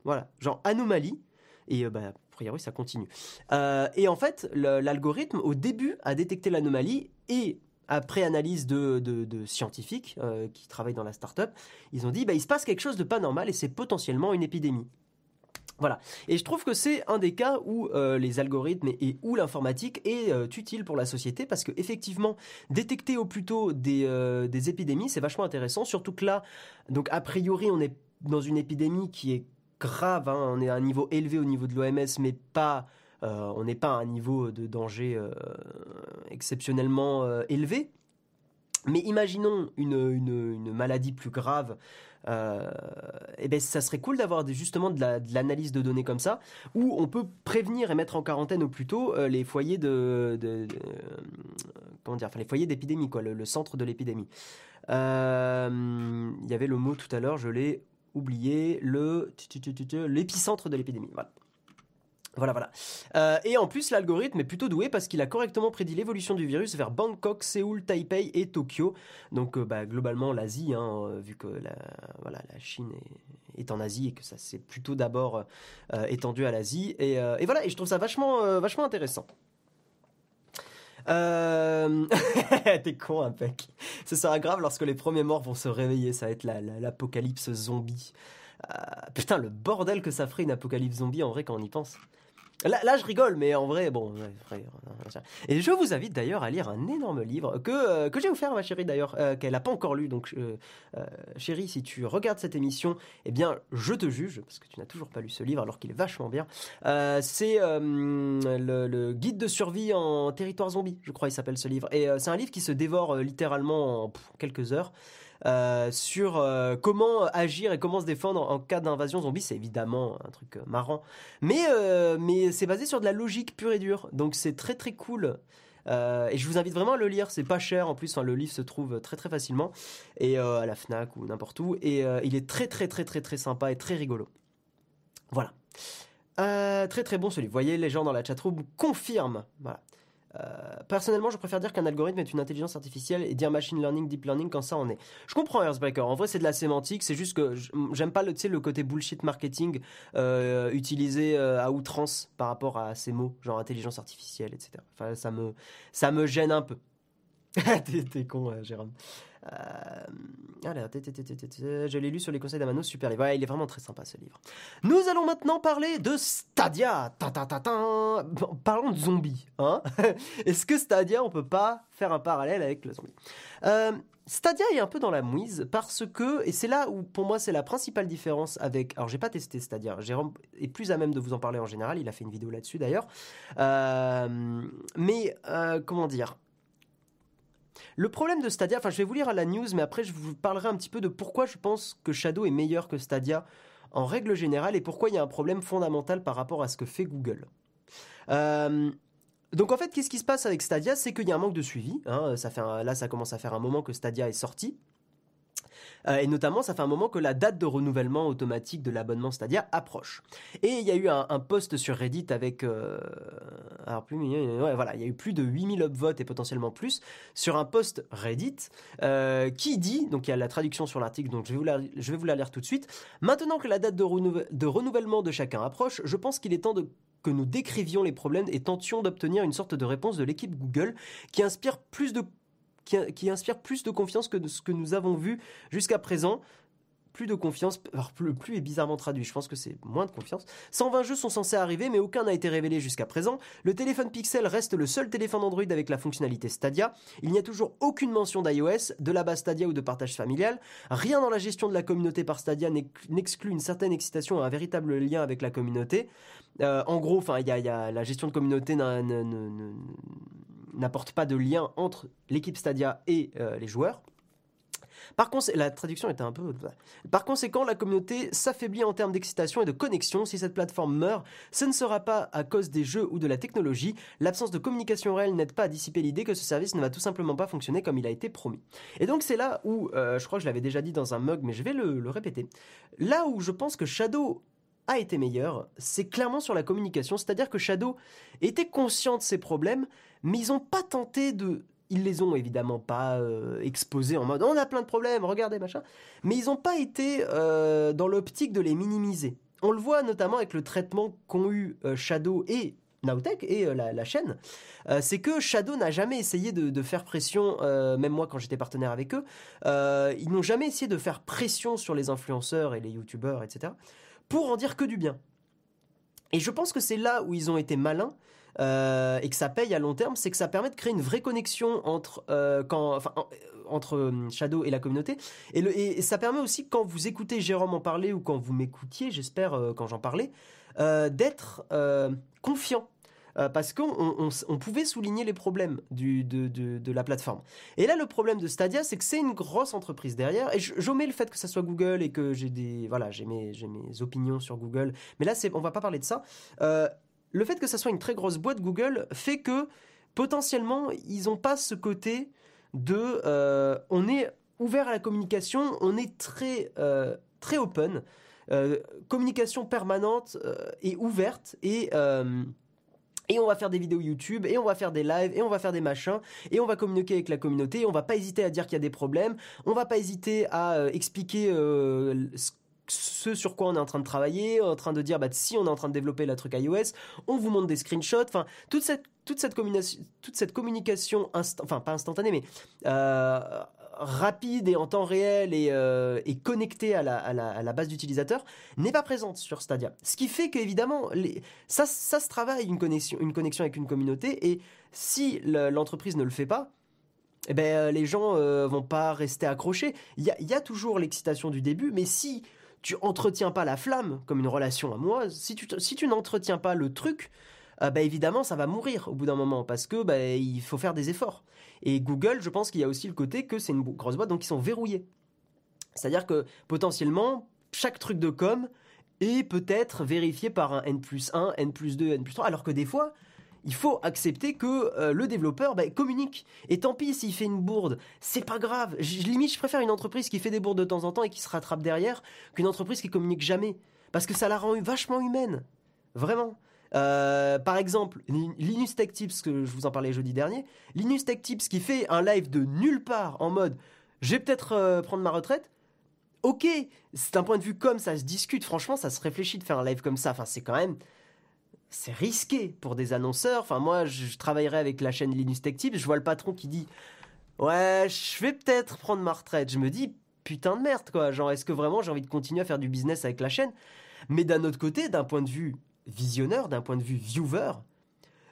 voilà, genre anomalie. Et bah, priori, ça continue. Euh, et en fait, l'algorithme, au début, a détecté l'anomalie et après analyse de, scientifiques euh, qui travaillent dans la startup, ils ont dit bah, il se passe quelque chose de pas normal et c'est potentiellement une épidémie. Voilà. Et je trouve que c'est un des cas où euh, les algorithmes et, où l'informatique est utile pour la société parce que effectivement, détecter au plus tôt des, des épidémies, c'est vachement intéressant. Surtout que là, donc a priori, on est dans une épidémie qui est grave. Hein. On est à un niveau élevé au niveau de l'OMS, mais pas. Euh, on n'est pas à un niveau de danger euh, exceptionnellement euh, élevé. Mais imaginons une, maladie plus grave. et eh ben, ça serait cool d'avoir justement de l'analyse de, données comme ça, où on peut prévenir et mettre en quarantaine au plus tôt les foyers de, comment dire, enfin les foyers d'épidémie, quoi, le, centre de l'épidémie. Il y avait le mot tout à l'heure, je l'ai oublier le l'épicentre de l'épidémie. Voilà. Voilà. Euh, et en plus, l'algorithme est plutôt doué parce qu'il a correctement prédit l'évolution du virus vers Bangkok, Séoul, Taipei et Tokyo. Donc, euh, bah, globalement, l'Asie, hein, euh, vu que la, voilà, la Chine est, en Asie et que ça s'est plutôt d'abord étendu à l'Asie. Et, et, voilà, et je trouve ça vachement, vachement intéressant. Euh... T'es con, Impec. Ce sera grave lorsque les premiers morts vont se réveiller. Ça va être l'apocalypse zombie. Euh, putain, le bordel que ça ferait une apocalypse zombie en vrai quand on y pense. Là, je rigole, mais en vrai, bon. Et je vous invite d'ailleurs à lire un énorme livre que, euh, que j'ai offert à ma chérie d'ailleurs, euh, qu'elle n'a pas encore lu. Donc, euh, chérie, si tu regardes cette émission, eh bien, je te juge, parce que tu n'as toujours pas lu ce livre alors qu'il est vachement bien. c'est le, guide de survie en territoire zombie, je crois, il s'appelle ce livre. Et c'est un livre qui se dévore littéralement en quelques heures. Euh, sur euh, comment agir et comment se défendre en cas d'invasion zombie. C'est évidemment un truc euh, marrant, mais mais c'est basé sur de la logique pure et dure. Donc c'est très très cool. et je vous invite vraiment à le lire, c'est pas cher en plus, le livre se trouve très très facilement et à la Fnac ou n'importe où et il est très très très très très sympa et très rigolo. Voilà. très très bon ce livre. Vous voyez, les gens dans la chatroom confirment. Voilà. Euh, personnellement, je préfère dire qu'un algorithme est une intelligence artificielle et dire machine learning, deep learning quand ça en est. Je comprends Earthbreaker. En vrai, c'est de la sémantique. C'est juste que j'aime pas le, le côté bullshit marketing euh, utilisé euh, à outrance par rapport à ces mots, genre intelligence artificielle, etc. Enfin, ça me, ça me gêne un peu. t'es con, Jérôme. Euh, je l'ai lu sur les conseils d'Amano, super livre. il est vraiment très sympa ce livre. Nous allons maintenant parler de Stadia. Ta, parlons de zombies. Hein Est-ce que Stadia, on peut pas faire un parallèle avec le zombie? Euh, Stadia est un peu dans la mouise parce que, et c'est là où pour moi c'est la principale différence avec. Alors j'ai pas testé Stadia, Jérôme est plus à même de vous en parler en général, il a fait une vidéo là-dessus d'ailleurs. Euh, mais comment dire? Le problème de Stadia, enfin je vais vous lire à la news, mais après je vous parlerai un petit peu de pourquoi je pense que Shadow est meilleur que Stadia en règle générale et pourquoi il y a un problème fondamental par rapport à ce que fait Google. Euh, donc en fait, qu'est-ce qui se passe avec Stadia? C'est qu'il y a un manque de suivi. Hein. ça fait là, ça commence à faire un moment que Stadia est sorti. Euh, et notamment, ça fait un moment que la date de renouvellement automatique de l'abonnement Stadia approche. Et il y a eu un, post sur Reddit avec... Euh, alors plus... Ouais, voilà, il y a eu plus de 8000 upvotes et potentiellement plus sur un post Reddit euh, qui dit, donc il y a la traduction sur l'article, donc je vais, vous la, je vais vous la lire tout de suite. Maintenant que la date de, renouvellement de chacun approche, je pense qu'il est temps que nous décrivions les problèmes et tentions d'obtenir une sorte de réponse de l'équipe Google qui inspire plus de qui, inspire plus de confiance que ce que nous avons vu jusqu'à présent plus de confiance. Alors, plus est bizarrement traduit, je pense que c'est moins de confiance. 120 jeux sont censés arriver, mais aucun n'a été révélé jusqu'à présent. Le téléphone Pixel reste le seul téléphone Android avec la fonctionnalité Stadia. Il n'y a toujours aucune mention d'iOS, de la base Stadia ou de partage familial. Rien dans la gestion de la communauté par Stadia n'exclut une certaine excitation et un véritable lien avec la communauté. Euh, en gros, enfin, il y, a la gestion de communauté n'apporte pas de lien entre l'équipe Stadia et euh, les joueurs. Par conséquent, la traduction était un peu. Par conséquent, la communauté s'affaiblit en termes d'excitation et de connexion. Si cette plateforme meurt, ce ne sera pas à cause des jeux ou de la technologie. L'absence de communication réelle n'aide pas à dissiper l'idée que ce service ne va tout simplement pas fonctionner comme il a été promis. Et donc c'est là où, euh, je crois que je l'avais déjà dit dans un mug, mais je vais le, le répéter. Là où je pense que Shadow a été meilleur, c'est clairement sur la communication. C'est-à-dire que Shadow était conscient de ses problèmes, mais ils n'ont pas tenté de ils les ont évidemment pas euh, exposés en mode on a plein de problèmes, regardez machin, mais ils n'ont pas été euh, dans l'optique de les minimiser. On le voit notamment avec le traitement qu'ont eu euh, Shadow et Nowtech et la, chaîne, c'est que Shadow n'a jamais essayé de, faire pression, même moi quand j'étais partenaire avec eux, ils n'ont jamais essayé de faire pression sur les influenceurs et les youtubeurs, etc., pour en dire que du bien. Et je pense que c'est là où ils ont été malins, euh, et que ça paye à long terme, c'est que ça permet de créer une vraie connexion entre, euh, euh, Shadow et la communauté. Et, ça permet aussi, quand vous écoutez Jérôme en parler ou quand vous m'écoutiez, j'espère, quand j'en parlais, d'être confiant. Parce qu'on on, pouvait souligner les problèmes de, la plateforme. Et là, le problème de Stadia, c'est que c'est une grosse entreprise derrière. Et j'omets le fait que ça soit Google et que j'ai des voilà, j'ai mes, opinions sur Google. Mais là, c'est, on va pas parler de ça le fait que ça soit une très grosse boîte Google fait que potentiellement ils n'ont pas ce côté de euh, on est ouvert à la communication, on est très euh, très open, euh, communication permanente et ouverte et et on va faire des vidéos YouTube, et on va faire des lives, et on va faire des machins, et on va communiquer avec la communauté, et on va pas hésiter à dire qu'il y a des problèmes, on va pas hésiter à expliquer ce ce sur quoi on est en train de travailler, en train de dire bah si on est en train de développer la truc iOS, on vous montre des screenshots, enfin toute cette toute cette communication toute cette communication enfin pas instantanée mais euh, rapide et en temps réel et, euh, connectée à la, base d'utilisateurs n'est pas présente sur Stadia. Ce qui fait qu'évidemment, ça, ça se travaille une connexion, une connexion avec une communauté et si l'entreprise ne le fait pas, eh ben, euh, les gens vont pas rester accrochés. Il y a toujours l'excitation du début, mais si tu entretiens pas la flamme comme une relation amoureuse, si tu n'entretiens pas le truc, euh, bah, évidemment ça va mourir au bout d'un moment parce que bah, il faut faire des efforts. Et Google, je pense qu'il y a aussi le côté que c'est une grosse boîte donc ils sont verrouillés. C'est-à-dire que potentiellement chaque truc de com est peut-être vérifié par un N plus 1, N plus 2, N plus 3, alors que des fois il faut accepter que euh, le développeur bah, communique. Et tant pis s'il fait une bourde, c'est pas grave. Je, limite, je préfère une entreprise qui fait des bourdes de temps en temps et qui se rattrape derrière qu'une entreprise qui communique jamais. Parce que ça la rend vachement humaine. Vraiment. Euh, par exemple, Linus Tech Tips, que je vous en parlais jeudi dernier, Linus Tech Tips qui fait un live de nulle part en mode je vais peut-être euh, prendre ma retraite. Ok, c'est un point de vue comme ça se discute. Franchement, ça se réfléchit de faire un live comme ça. Enfin, c'est quand même c'est risqué pour des annonceurs. Enfin, moi, je, travaillerai avec la chaîne Linus Tech Tips. Je vois le patron qui dit Ouais, je vais peut-être prendre ma retraite. Je me dis Putain de merde, quoi. Genre, est-ce que vraiment j'ai envie de continuer à faire du business avec la chaîne? Mais d'un autre côté, d'un point de vue visionneur, d'un point de vue viewer,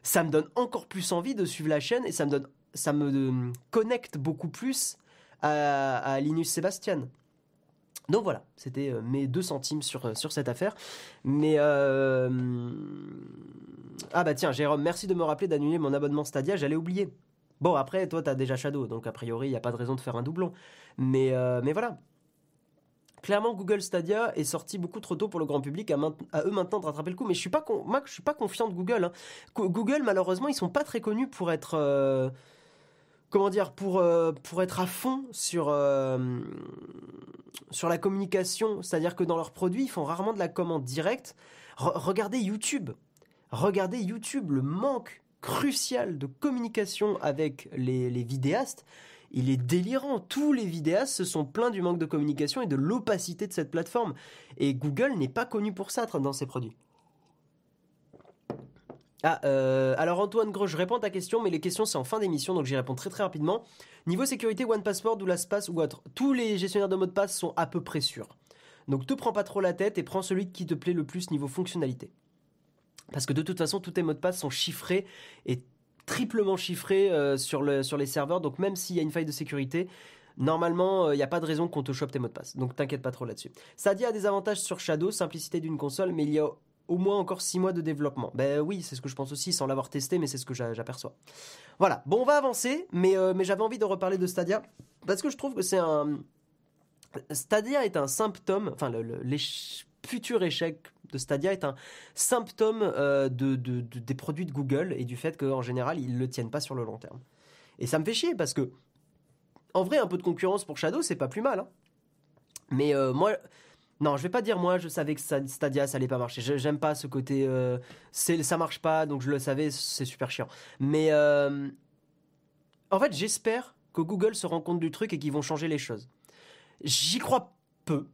ça me donne encore plus envie de suivre la chaîne et ça me donne, ça me euh, connecte beaucoup plus à, Linus Sébastien. Donc voilà, c'était euh, mes deux centimes sur, euh, sur cette affaire. Mais ah bah tiens, Jérôme, merci de me rappeler d'annuler mon abonnement Stadia, j'allais oublier. Bon après, toi t'as déjà Shadow, donc a priori il n'y a pas de raison de faire un doublon. Mais, mais voilà. Clairement, Google Stadia est sorti beaucoup trop tôt pour le grand public, à, eux maintenant de rattraper le coup. Mais je suis pas, moi, je suis pas confiant de Google. Hein. Google, malheureusement, ils sont pas très connus pour être comment dire, pour, euh, pour être à fond sur, euh, sur la communication, c'est-à-dire que dans leurs produits, ils font rarement de la commande directe. regardez YouTube. Regardez YouTube, le manque crucial de communication avec les vidéastes, il est délirant. Tous les vidéastes se sont plaints du manque de communication et de l'opacité de cette plateforme. Et Google n'est pas connu pour ça dans ses produits. Ah, euh, alors Antoine Gros, je réponds à ta question, mais les questions c'est en fin d'émission, donc j'y réponds très très rapidement. Niveau sécurité, One Passport ou LastPass ou autre, tous les gestionnaires de mots de passe sont à peu près sûrs. Donc te prends pas trop la tête et prends celui qui te plaît le plus niveau fonctionnalité. Parce que de toute façon, tous tes mots de passe sont chiffrés et triplement chiffrés euh, sur, le, sur les serveurs, donc même s'il y a une faille de sécurité, Normalement, il n'y a pas de raison qu'on te chope tes mots de passe. Donc t'inquiète pas trop là-dessus. Sadia a des avantages sur Shadow, simplicité d'une console, mais il y a au moins encore 6 mois de développement. Ben oui, c'est ce que je pense aussi, sans l'avoir testé, mais c'est ce que j'aperçois. Voilà, bon, on va avancer, mais, euh, mais j'avais envie de reparler de Stadia, parce que je trouve que c'est un... Stadia est un symptôme, enfin, le, futur échec de Stadia est un symptôme euh, de, des produits de Google et du fait qu'en général, ils ne le tiennent pas sur le long terme. Et ça me fait chier, parce que en vrai, un peu de concurrence pour Shadow, c'est pas plus mal. Hein. Mais euh, moi, non, je vais pas dire moi, je savais que Stadia ça allait pas marcher. J'aime pas ce côté, euh, ça marche pas, donc je le savais, c'est super chiant. Mais euh, en fait, j'espère que Google se rend compte du truc et qu'ils vont changer les choses. J'y crois peu.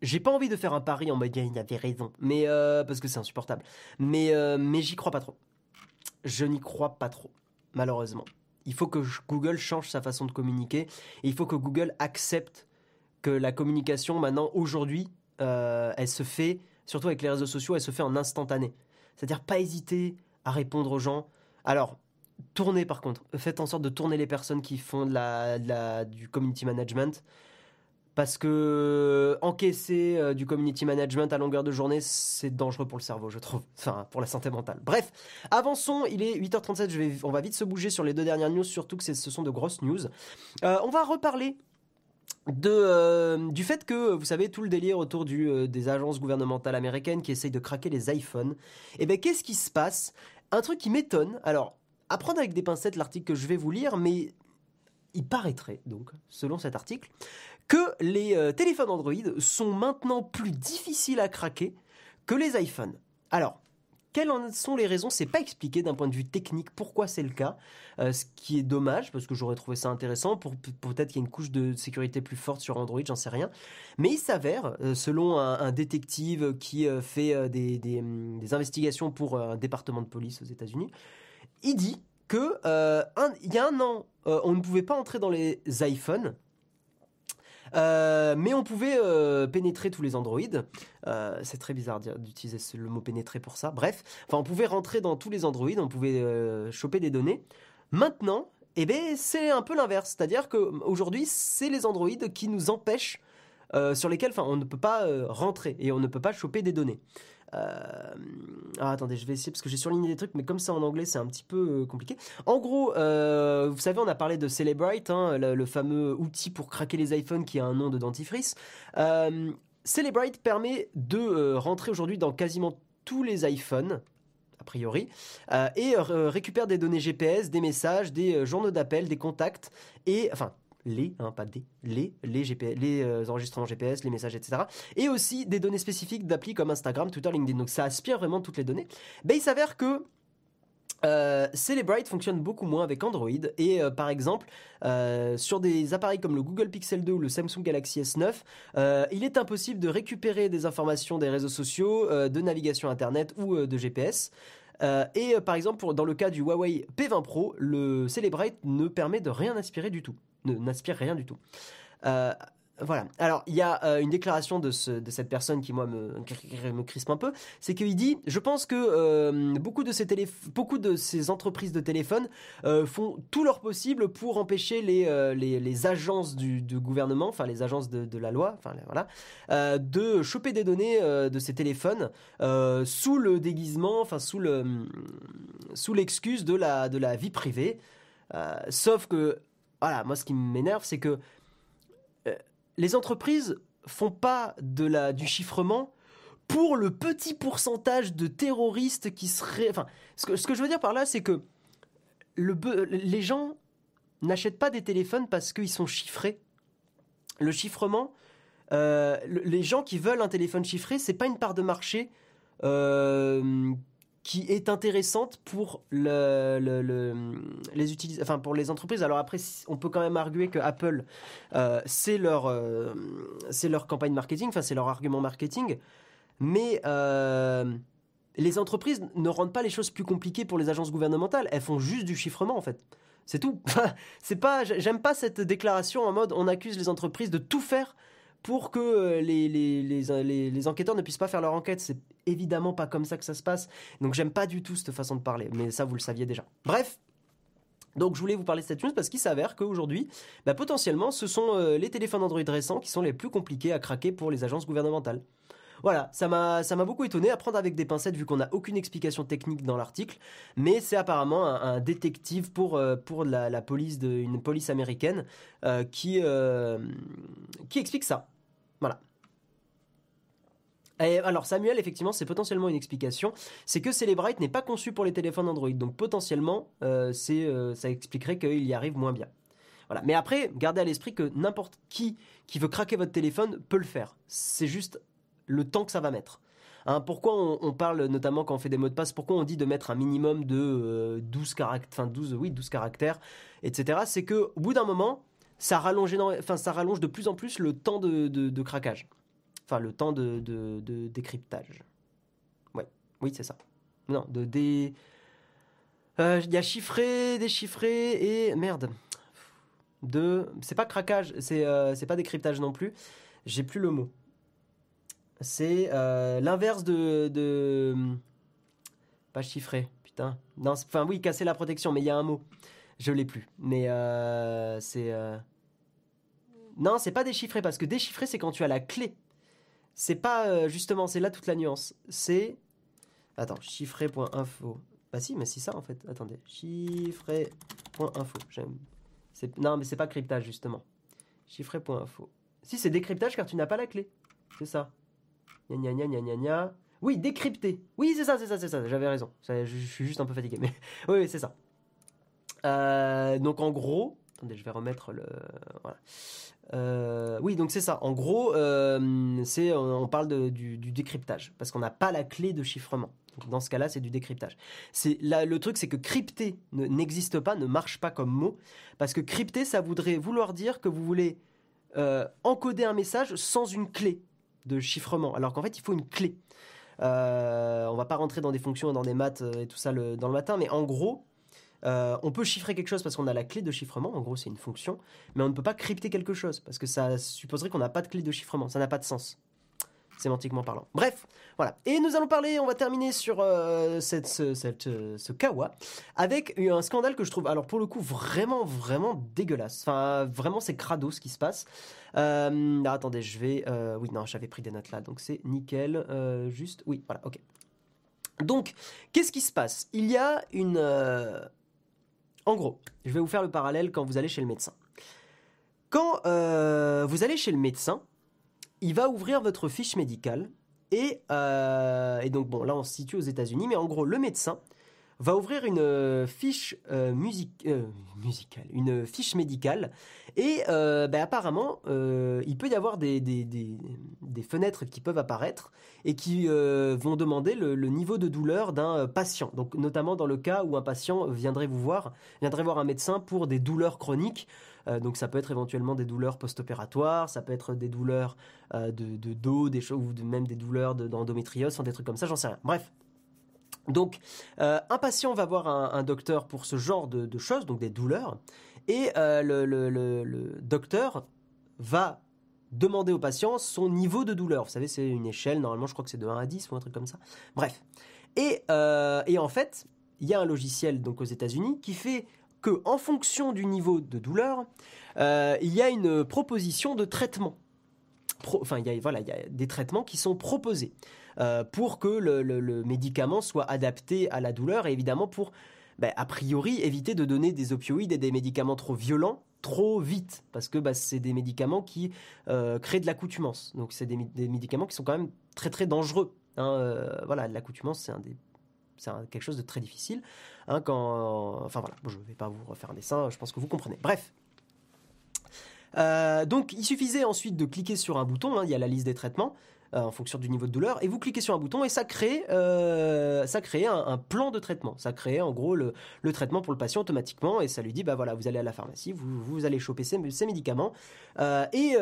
J'ai pas envie de faire un pari en mode il avait raison, mais parce que c'est insupportable. Mais mais j'y crois pas trop. Je n'y crois pas trop, malheureusement. Il faut que Google change sa façon de communiquer. Et il faut que Google accepte que la communication, maintenant, aujourd'hui, euh, elle se fait, surtout avec les réseaux sociaux, elle se fait en instantané. C'est-à-dire pas hésiter à répondre aux gens. Alors, tournez par contre. Faites en sorte de tourner les personnes qui font de la du community management parce que encaisser euh, du community management à longueur de journée, c'est dangereux pour le cerveau, je trouve. Enfin, pour la santé mentale. Bref, avançons. Il est 8h37. Je vais, on va vite se bouger sur les deux dernières news, surtout que ce sont de grosses news. Euh, on va reparler de, euh, du fait que, vous savez, tout le délire autour des agences gouvernementales américaines qui essayent de craquer les iPhones. Et eh bien, qu'est-ce qui se passe? Un truc qui m'étonne. Alors, à prendre avec des pincettes l'article que je vais vous lire, mais il paraîtrait, donc, selon cet article, que les euh, téléphones Android sont maintenant plus difficiles à craquer que les iPhones. Alors, quelles en sont les raisons? C'est pas expliqué d'un point de vue technique pourquoi c'est le cas, euh, ce qui est dommage parce que j'aurais trouvé ça intéressant. Pour peut-être qu'il y a une couche de sécurité plus forte sur Android, j'en sais rien. Mais il s'avère, euh, selon un, détective qui fait des, des, investigations pour un département de police aux États-Unis, il dit que il y a un an, on ne pouvait pas entrer dans les iPhones euh, mais on pouvait euh, pénétrer tous les Android. Euh, c'est très bizarre d'utiliser le mot pénétrer pour ça. Bref, enfin, on pouvait rentrer dans tous les Android, on pouvait choper des données. Maintenant, eh ben, c'est un peu l'inverse. C'est-à-dire qu'aujourd'hui, c'est les Android qui nous empêchent, sur lesquels on ne peut pas rentrer et on ne peut pas choper des données. Euh, ah, attendez, je vais essayer parce que j'ai surligné des trucs, mais comme c'est en anglais, c'est un petit peu euh, compliqué. En gros, euh, vous savez, on a parlé de Celebrite, hein, le, fameux outil pour craquer les iPhones qui a un nom de dentifrice. Celebrite permet de rentrer aujourd'hui dans quasiment tous les iPhones, a priori, et récupère des données GPS, des messages, des journaux d'appel, des contacts, et enfin les, hein, pas des, les, euh, enregistrements GPS, les messages, etc. Et aussi des données spécifiques d'applis comme Instagram, Twitter, LinkedIn. Donc ça aspire vraiment toutes les données. Ben, il s'avère que euh, Celebrite fonctionne beaucoup moins avec Android et euh, par exemple sur des appareils comme le Google Pixel 2 ou le Samsung Galaxy S9 il est impossible de récupérer des informations des réseaux sociaux, de navigation internet ou de GPS. et par exemple dans le cas du Huawei P20 Pro, le Celebrite ne permet de rien aspirer du tout n'aspire rien du tout. Euh, voilà. Alors, il y a euh, une déclaration de, cette personne qui, moi, me, me crispe un peu. C'est qu'il dit Je pense que euh, beaucoup, de ces beaucoup de ces entreprises de téléphone font tout leur possible pour empêcher les, agences du, gouvernement, enfin, les agences de, la loi, enfin, voilà, de choper des données de ces téléphones sous le déguisement, enfin, sous l'excuse de la vie privée. sauf que voilà, moi ce qui m'énerve, c'est que euh, les entreprises font pas de la, du chiffrement pour le petit pourcentage de terroristes qui seraient. Enfin, ce que, ce que je veux dire par là, c'est que le, les gens n'achètent pas des téléphones parce qu'ils sont chiffrés. Le chiffrement, euh, les gens qui veulent un téléphone chiffré, c'est pas une part de marché euh, qui est intéressante pour le, les utilis enfin pour les entreprises. Alors après, on peut quand même arguer que Apple, euh, c'est leur, euh, leur campagne marketing, enfin c'est leur argument marketing, mais euh, les entreprises ne rendent pas les choses plus compliquées pour les agences gouvernementales. Elles font juste du chiffrement, en fait. C'est tout. j'aime pas cette déclaration en mode on accuse les entreprises de tout faire pour que euh, les, les, les, les, enquêteurs ne puissent pas faire leur enquête. C'est évidemment pas comme ça que ça se passe. Donc j'aime pas du tout cette façon de parler. Mais ça, vous le saviez déjà. Bref. Donc je voulais vous parler de cette news parce qu'il s'avère qu'aujourd'hui, bah, potentiellement, ce sont euh, les téléphones Android récents qui sont les plus compliqués à craquer pour les agences gouvernementales. Voilà, ça m'a ça m'a beaucoup étonné à prendre avec des pincettes vu qu'on n'a aucune explication technique dans l'article, mais c'est apparemment un, détective pour euh, pour la, police de une police américaine euh, qui qui explique ça. Voilà. Et alors Samuel, effectivement, c'est potentiellement une explication. C'est que Celebrite n'est pas conçu pour les téléphones Android, donc potentiellement, euh, c'est, euh, ça expliquerait qu'il y arrive moins bien. Voilà. Mais après, gardez à l'esprit que n'importe qui qui veut craquer votre téléphone peut le faire. C'est juste le temps que ça va mettre. Hein, pourquoi on, parle notamment quand on fait des mots de passe, pourquoi on dit de mettre un minimum de 12 euh, caractères, enfin 12, oui, 12 caractères, etc. C'est que au bout d'un moment, ça rallonge, ça rallonge de plus en plus le temps de craquage. Enfin, le temps de, décryptage. Ouais, oui, c'est ça. Non, de dé. Euh, il y a chiffré, déchiffré et. Merde. De. C'est pas craquage, c'est euh, pas décryptage non plus. J'ai plus le mot. C'est euh, l'inverse de, de. Pas chiffré, putain. Non, enfin, oui, casser la protection, mais il y a un mot. Je l'ai plus. Mais c'est. Non, c'est pas déchiffré parce que déchiffré, c'est quand tu as la clé c'est pas euh, justement, c'est là toute la nuance. C'est. Attends, chiffré.info. Bah si, mais c'est ça en fait. Attendez, chiffré.info. J'aime. Non, mais c'est pas cryptage justement. Chiffré.info. Si, c'est décryptage car tu n'as pas la clé. C'est ça. Gna gna gna gna gna Oui, décrypter. Oui, c'est ça, c'est ça, c'est ça. J'avais raison. je, suis juste un peu fatigué, mais oui, c'est ça. Euh, donc en gros, attendez, je vais remettre le. Euh, oui, donc c'est ça. En gros, euh, c'est on parle du, décryptage parce qu'on n'a pas la clé de chiffrement. dans ce cas-là, c'est du décryptage. C'est le truc, c'est que crypter n'existe pas, ne marche pas comme mot parce que crypter, ça voudrait vouloir dire que vous voulez encoder un message sans une clé de chiffrement, alors qu'en fait, il faut une clé. on va pas rentrer dans des fonctions, dans des maths et tout ça dans le matin, mais en gros, euh, on peut chiffrer quelque chose parce qu'on a la clé de chiffrement, en gros c'est une fonction, mais on ne peut pas crypter quelque chose parce que ça supposerait qu'on n'a pas de clé de chiffrement, ça n'a pas de sens, sémantiquement parlant. Bref, voilà. Et nous allons parler, on va terminer sur euh, cette, ce, kawa avec un scandale que je trouve, alors pour le coup, vraiment, vraiment dégueulasse. Enfin, vraiment c'est crado ce qui se passe. Euh, attendez, je vais... oui, non, j'avais pris des notes là, donc c'est nickel. juste, oui, voilà, ok. Donc, qu'est-ce qui se passe? Il y a une, en gros, je vais vous faire le parallèle quand vous allez chez le médecin. Quand euh, vous allez chez le médecin, il va ouvrir votre fiche médicale et, euh, et donc bon là on se situe aux États-Unis, mais en gros le médecin va ouvrir une euh, fiche euh, euh, musicale, une fiche médicale, et ben, apparemment, il peut y avoir des, fenêtres qui peuvent apparaître et qui vont demander le, niveau de douleur d'un patient. Donc, notamment dans le cas où un patient viendrait vous voir, viendrait voir un médecin pour des douleurs chroniques. donc, ça peut être éventuellement des douleurs post-opératoires, ça peut être des douleurs de, de, dos, des choses, ou même des douleurs d'endométriose, des trucs comme ça, j'en sais rien. Bref, donc, euh, un patient va voir un, docteur pour ce genre de, choses, donc des douleurs, et euh, le, docteur va demander au patient son niveau de douleur. Vous savez, c'est une échelle, normalement je crois que c'est de 1 à 10 ou un truc comme ça. Bref. Et, euh, et en fait, il y a un logiciel donc aux États-Unis qui fait que en fonction du niveau de douleur, il y a une proposition de traitement. enfin, voilà, il y a des traitements qui sont proposés. Euh, pour que le, médicament soit adapté à la douleur et évidemment pour, ben, a priori, éviter de donner des opioïdes et des médicaments trop violents trop vite parce que bah, c'est des médicaments qui euh, créent de l'accoutumance. Donc c'est des, médicaments qui sont quand même très très dangereux. Hein. Euh, voilà, l'accoutumance c'est quelque chose de très difficile. Hein, enfin voilà, je ne vais pas vous refaire un dessin, je pense que vous comprenez. Bref. donc il suffisait ensuite de cliquer sur un bouton, hein, il y a la liste des traitements, en fonction du niveau de douleur, et vous cliquez sur un bouton et ça crée, euh, ça crée un, plan de traitement. Ça crée en gros le, traitement pour le patient automatiquement et ça lui dit bah voilà vous allez à la pharmacie, vous, vous allez choper ces, médicaments euh, et,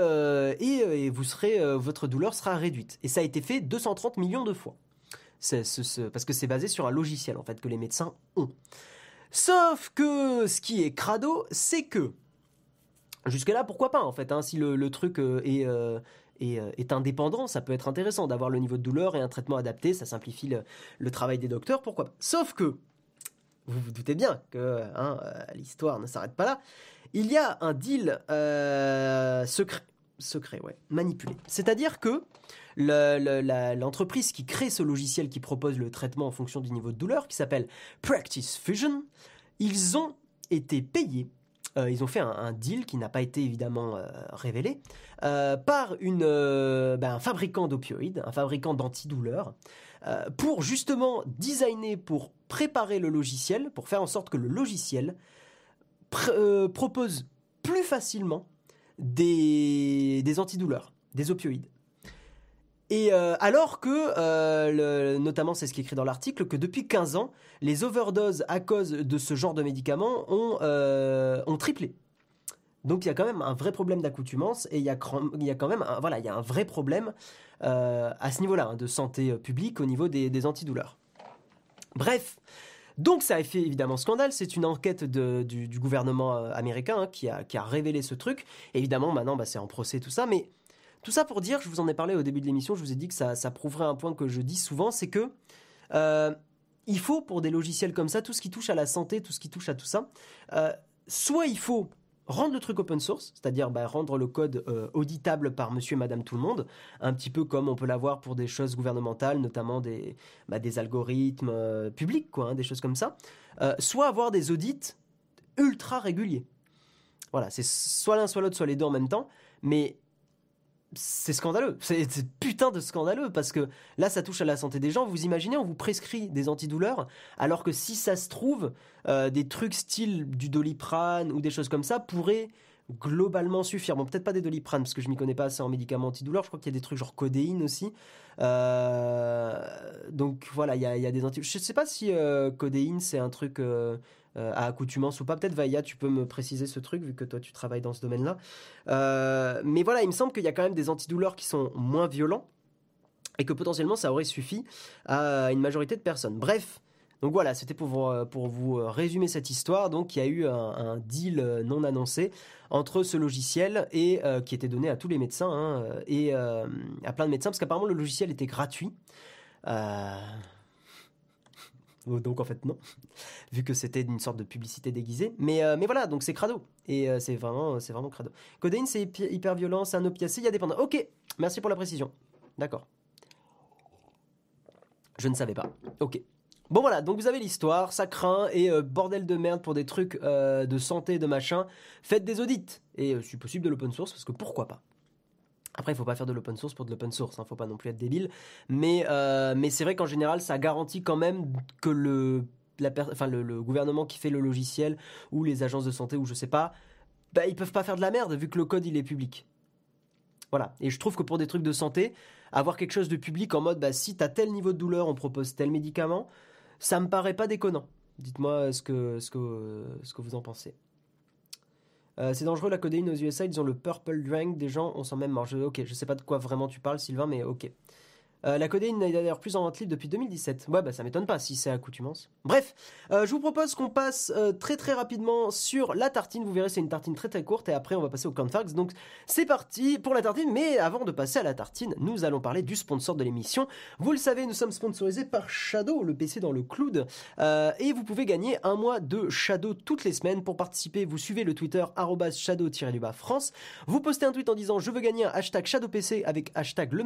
et, vous serez, votre douleur sera réduite. Et ça a été fait 230 millions de fois. parce que c'est basé sur un logiciel en fait que les médecins ont. Sauf que ce qui est crado, c'est que jusque-là, pourquoi pas en fait, hein, si le, truc euh, euh, euh, est, indépendant, ça peut être intéressant d'avoir le niveau de douleur et un traitement adapté, ça simplifie le, travail des docteurs, pourquoi. Sauf que, vous vous doutez bien que hein, l'histoire ne s'arrête pas là, il y a un deal secret, secret, ouais, manipulé. C'est-à-dire que l'entreprise qui crée ce logiciel qui propose le traitement en fonction du niveau de douleur, qui s'appelle Practice Fusion, ils ont été payés euh, ils ont fait un, deal qui n'a pas été évidemment euh, révélé euh, par ben, un fabricant d'opioïdes, un fabricant d'antidouleurs, pour justement designer, pour préparer le logiciel, pour faire en sorte que le logiciel propose plus facilement des, des antidouleurs, des opioïdes. Et euh, alors que, euh, notamment c'est ce qui est écrit dans l'article, que depuis 15 ans, les overdoses à cause de ce genre de médicaments ont, euh, ont triplé. Donc il y a quand même un vrai problème d'accoutumance et il y, a, quand même un, voilà, il y a un vrai problème à ce niveau-là, hein, de santé publique au niveau des, des antidouleurs. Bref, donc ça a fait évidemment scandale, c'est une enquête du, gouvernement américain hein, qui, a, qui, a, révélé ce truc. évidemment maintenant bah, c'est en procès tout ça, mais tout ça pour dire, je vous en ai parlé au début de l'émission, je vous ai dit que ça, prouverait un point que je dis souvent, c'est que euh, il faut pour des logiciels comme ça, tout ce qui touche à la santé, tout ce qui touche à tout ça, euh, soit il faut rendre le truc open source, c'est-à-dire bah, rendre le code euh, auditable par monsieur et madame tout le monde, un petit peu comme on peut l'avoir pour des choses gouvernementales, notamment des, bah, des algorithmes publics, quoi, hein, des choses comme ça, soit avoir des audits ultra réguliers. Voilà, c'est soit l'un, soit l'autre, soit les deux en même temps, c'est scandaleux. C'est putain de scandaleux parce que là, ça touche à la santé des gens. Vous imaginez, on vous prescrit des antidouleurs alors que si ça se trouve, euh, des trucs style du doliprane ou des choses comme ça pourraient globalement suffire. Bon, peut-être pas des doliprane parce que je m'y connais pas assez en médicaments antidouleurs. Je crois qu'il y a des trucs genre codéine aussi. Euh, donc voilà, il y a, des antidouleurs. Je sais pas si euh, codéine c'est un truc euh, à accoutumance ou pas. Peut-être Vaïa, tu peux me préciser ce truc vu que toi tu travailles dans ce domaine-là. Euh, mais voilà, il me semble qu'il y a quand même des antidouleurs qui sont moins violents et que potentiellement ça aurait suffi à une majorité de personnes. Bref. Donc voilà, c'était pour vous, pour vous résumer cette histoire. Donc il y a eu un, deal non annoncé entre ce logiciel et qui était donné à tous les médecins hein, et à plein de médecins parce qu'apparemment le logiciel était gratuit. Euh, donc en fait non, vu que c'était une sorte de publicité déguisée. Mais, euh, voilà, donc c'est crado. Et euh, c'est vraiment, vraiment crado. Codéine, c'est hyper violent, c'est un opiacé, il y a dépendant. Ok, merci pour la précision. D'accord. Je ne savais pas. Ok. Bon voilà, donc vous avez l'histoire, ça craint, et euh, bordel de merde pour des trucs de santé, de machin. Faites des audits. Et si possible de l'open source, parce que pourquoi pas après, il faut pas faire de l'open source pour de l'open source, hein, faut pas non plus être débile. Mais, euh, c'est vrai qu'en général, ça garantit quand même que le, la le, gouvernement qui fait le logiciel ou les agences de santé ou je sais pas, bah, ils peuvent pas faire de la merde vu que le code il est public. Voilà. Et je trouve que pour des trucs de santé, avoir quelque chose de public en mode bah, si tu as tel niveau de douleur, on propose tel médicament, ça me paraît pas déconnant. Dites-moi ce que, ce, que, ce que vous en pensez. Euh, c'est dangereux la codéine aux USA, ils ont le purple drink, des gens on sent même mort. ok, je sais pas de quoi vraiment tu parles Sylvain, mais ok. Euh, la codéine est d'ailleurs plus en vente libre depuis 2017. Ouais, bah ça m'étonne pas si c'est accoutumance. Bref, euh, je vous propose qu'on passe euh, très très rapidement sur la tartine. Vous verrez, c'est une tartine très très courte et après on va passer au cornflakes. Donc c'est parti pour la tartine. Mais avant de passer à la tartine, nous allons parler du sponsor de l'émission. Vous le savez, nous sommes sponsorisés par Shadow, le PC dans le cloud. et vous pouvez gagner un mois de Shadow toutes les semaines. Pour participer, vous suivez le Twitter shadow-du-bas France. Vous postez un tweet en disant je veux gagner un hashtag ShadowPC avec hashtag le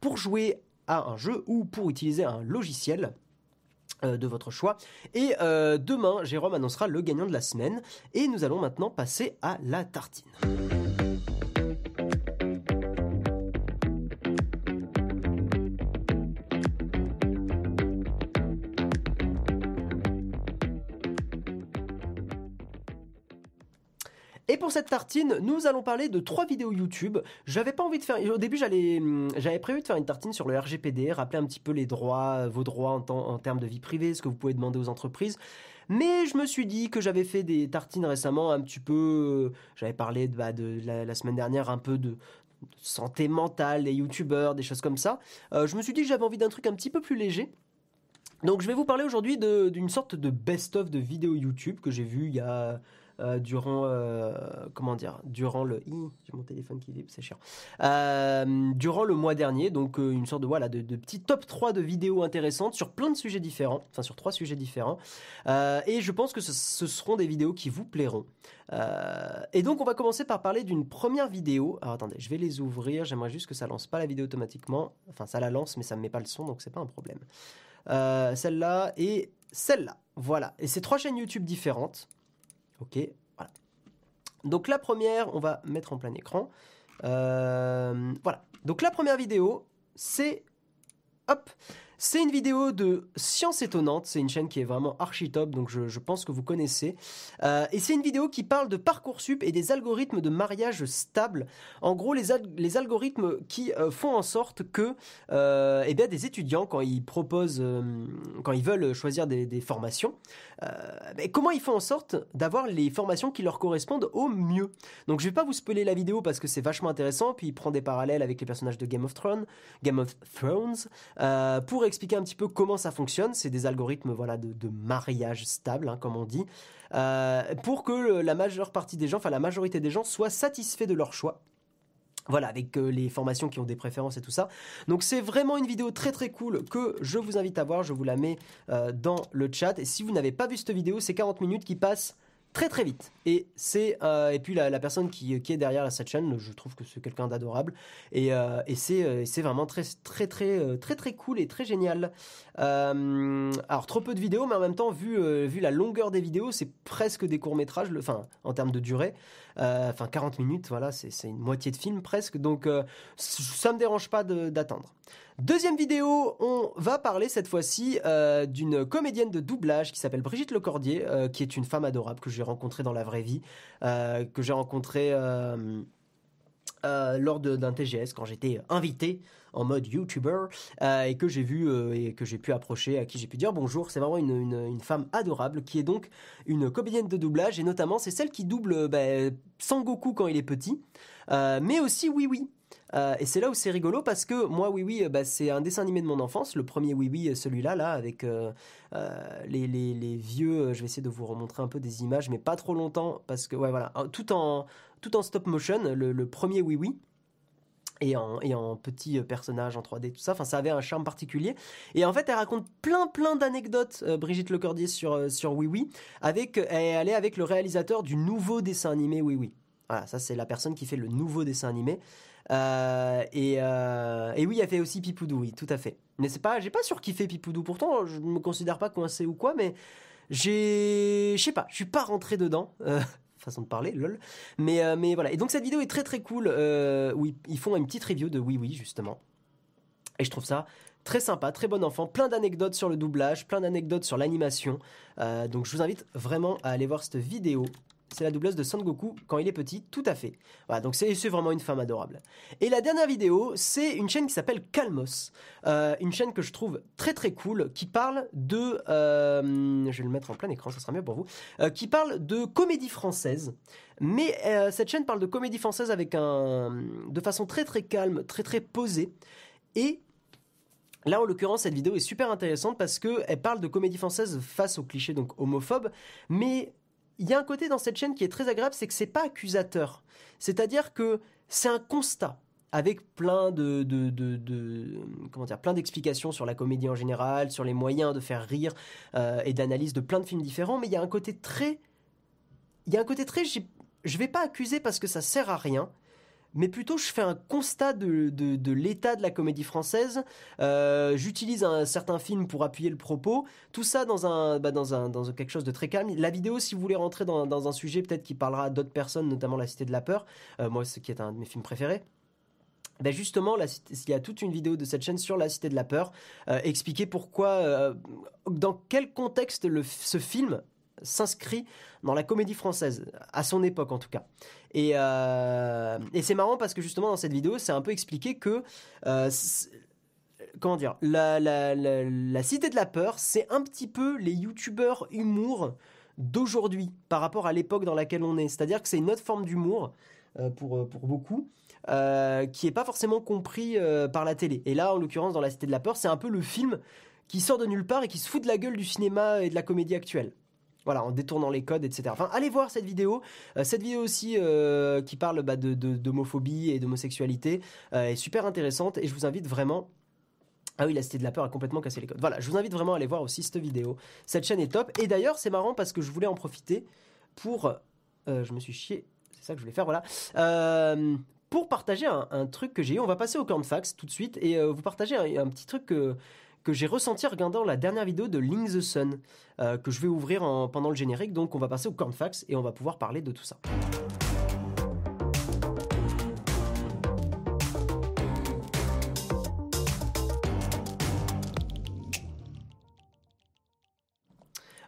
pour jouer à un jeu ou pour utiliser un logiciel euh, de votre choix. Et euh, demain, Jérôme annoncera le gagnant de la semaine. Et nous allons maintenant passer à la tartine. Pour cette tartine, nous allons parler de trois vidéos YouTube. J'avais pas envie de faire. Au début, hum, j'avais prévu de faire une tartine sur le RGPD, rappeler un petit peu les droits, vos droits en, termes de vie privée, ce que vous pouvez demander aux entreprises. Mais je me suis dit que j'avais fait des tartines récemment un petit peu. J'avais parlé de, bah, de la, semaine dernière un peu de santé mentale, des youtubeurs, des choses comme ça, je me suis dit que j'avais envie d'un truc un petit peu plus léger. Donc je vais vous parler aujourd'hui d'une sorte de best-of de vidéos YouTube que j'ai vu il y a euh, durant euh, comment dire durant le j'ai mon téléphone qui c'est chiant. Euh, durant le mois dernier donc une sorte de voilà de, de, petit top 3 de vidéos intéressantes sur plein de sujets différents enfin sur trois sujets différents. Et je pense que ce, ce, seront des vidéos qui vous plairont. Et donc on va commencer par parler d'une première vidéo. Alors attendez je vais les ouvrir. J'aimerais juste que ça lance pas la vidéo automatiquement. Enfin ça la lance mais ça me met pas le son donc c'est pas un problème. Celle-là et celle-là. Voilà. Et c'est trois chaînes YouTube différentes Ok, voilà. Donc la première, on va mettre en plein écran. Euh, voilà. Donc la première vidéo, c'est... Hop c'est une vidéo de Science Étonnante, c'est une chaîne qui est vraiment archi top, donc je, pense que vous connaissez. Euh, et c'est une vidéo qui parle de Parcoursup et des algorithmes de mariage stable. En gros, les, algorithmes qui euh, font en sorte que euh, eh bien, des étudiants, quand ils proposent, quand ils veulent choisir des, formations, comment ils font en sorte d'avoir les formations qui leur correspondent au mieux? Donc je vais pas vous spoiler la vidéo parce que c'est vachement intéressant, puis il prend des parallèles avec les personnages de Game of Thrones, Game of Thrones, pour expliquer un petit peu comment ça fonctionne. C'est des algorithmes voilà, de, mariage stable, hein, comme on dit, euh, pour que la majeure partie des gens, enfin la majorité des gens, soient satisfaits de leur choix. Voilà, avec euh, les formations qui ont des préférences et tout ça. Donc c'est vraiment une vidéo très très cool que je vous invite à voir. Je vous la mets euh, dans le chat. Et si vous n'avez pas vu cette vidéo, c'est 40 minutes qui passent très très vite. Et c'est euh, et puis la, personne qui, qui, est derrière cette chaîne, je trouve que c'est quelqu'un d'adorable. Et, euh, et c'est euh, c'est vraiment très très très très très cool et très génial. alors trop peu de vidéos, mais en même temps vu vu la longueur des vidéos, c'est presque des courts métrages. Enfin en termes de durée, enfin 40 minutes, voilà, c'est une moitié de film presque. Donc ça me dérange pas d'attendre. Deuxième vidéo, on va parler cette fois-ci euh, d'une comédienne de doublage qui s'appelle Brigitte Lecordier, euh, qui est une femme adorable que j'ai rencontrée dans la vraie vie, euh, que j'ai rencontrée lors d'un TGS quand j'étais invité en mode YouTuber et que j'ai vu et que j'ai pu approcher, à qui j'ai pu dire bonjour. C'est vraiment une, femme adorable qui est donc une comédienne de doublage et notamment c'est celle qui double bah, Sangoku quand il est petit, mais aussi Oui Oui. Euh, et c'est là où c'est rigolo parce que moi, oui, oui, bah, c'est un dessin animé de mon enfance, le premier oui, oui, celui-là, là, avec euh, euh, les, les, vieux. Je vais essayer de vous remontrer un peu des images, mais pas trop longtemps parce que, ouais, voilà, tout en, tout en stop motion, le, premier oui, oui. Et en, et en petit personnage en 3D, tout ça. Enfin, ça avait un charme particulier. Et en fait, elle raconte plein, plein d'anecdotes, Brigitte Lecordier, sur, sur Oui Oui. Avec, elle est avec le réalisateur du nouveau dessin animé Oui Oui. Voilà, ça c'est la personne qui fait le nouveau dessin animé. Euh, euh, et, oui, elle fait aussi Pipoudou, oui, tout à fait. Mais c'est pas, j'ai pas surkiffé Pipoudou. Pourtant, je me considère pas coincé ou quoi, mais j'ai, je sais pas, je suis pas rentré dedans. Euh, façon de parler, lol. Mais, mais voilà. Et donc cette vidéo est très très cool. oui, ils font une petite review de Oui Oui justement. Et je trouve ça très sympa, très bon enfant, plein d'anecdotes sur le doublage, plein d'anecdotes sur l'animation. donc je vous invite vraiment à aller voir cette vidéo c'est la doubleuse de Son Goku quand il est petit, tout à fait. Voilà, donc c'est vraiment une femme adorable. Et la dernière vidéo, c'est une chaîne qui s'appelle Calmos, euh, une chaîne que je trouve très très cool, qui parle de, euh, je vais le mettre en plein écran, ça sera mieux pour vous, euh, qui parle de comédie française. Mais cette chaîne parle de comédie française avec un, de façon très très calme, très très posée. Et Là, en l'occurrence, cette vidéo est super intéressante parce qu'elle parle de comédie française face aux clichés donc homophobes, mais il y a un côté dans cette chaîne qui est très agréable, c'est que c'est pas accusateur. C'est-à-dire que c'est un constat avec plein de, comment dire, plein d'explications sur la comédie en général, sur les moyens de faire rire euh, et d'analyse de plein de films différents. Mais il y a un côté très, il y a un côté très, je vais pas accuser parce que ça sert à rien mais plutôt je fais un constat de, de, l'état de la comédie française. Euh, j'utilise un certain film pour appuyer le propos. Tout ça dans un, bah, dans un, dans quelque chose de très calme. La vidéo, si vous voulez rentrer dans, dans un sujet peut-être qui parlera d'autres personnes, notamment La Cité de la Peur, euh, moi, ce qui est un de mes films préférés. Ben justement, il y a toute une vidéo de cette chaîne sur la Cité de la Peur, euh, expliquer pourquoi, dans quel contexte le, ce film s'inscrit dans la comédie française, à son époque en tout cas. Et, euh, et c'est marrant parce que justement dans cette vidéo, c'est un peu expliqué que... Euh, comment dire la, la, la, Cité de la Peur, c'est un petit peu les youtubeurs humour d'aujourd'hui par rapport à l'époque dans laquelle on est. C'est-à-dire que c'est une autre forme d'humour. pour, pour beaucoup. qui est pas forcément compris par la télé. Et là, en l'occurrence, dans La Cité de la Peur, c'est un peu le film qui sort de nulle part et qui se fout de la gueule du cinéma et de la comédie actuelle. Voilà, en détournant les codes, etc. Enfin, allez voir cette vidéo. Euh, cette vidéo aussi euh, qui parle bah, d'homophobie et d'homosexualité euh, est super intéressante et je vous invite vraiment ah oui, la cité de la peur a complètement cassé les codes. Voilà, je vous invite vraiment à aller voir aussi cette vidéo. Cette chaîne est top. Et d'ailleurs, c'est marrant parce que je voulais en profiter pour... je me suis chié, c'est ça que je voulais faire, voilà. pour partager un, truc que j'ai eu. On va passer au cornfax tout de suite et vous partager un, un petit truc que que j'ai ressenti en regardant la dernière vidéo de Link the Sun, euh, que je vais ouvrir pendant le générique. Donc on va passer au cornfax et on va pouvoir parler de tout ça.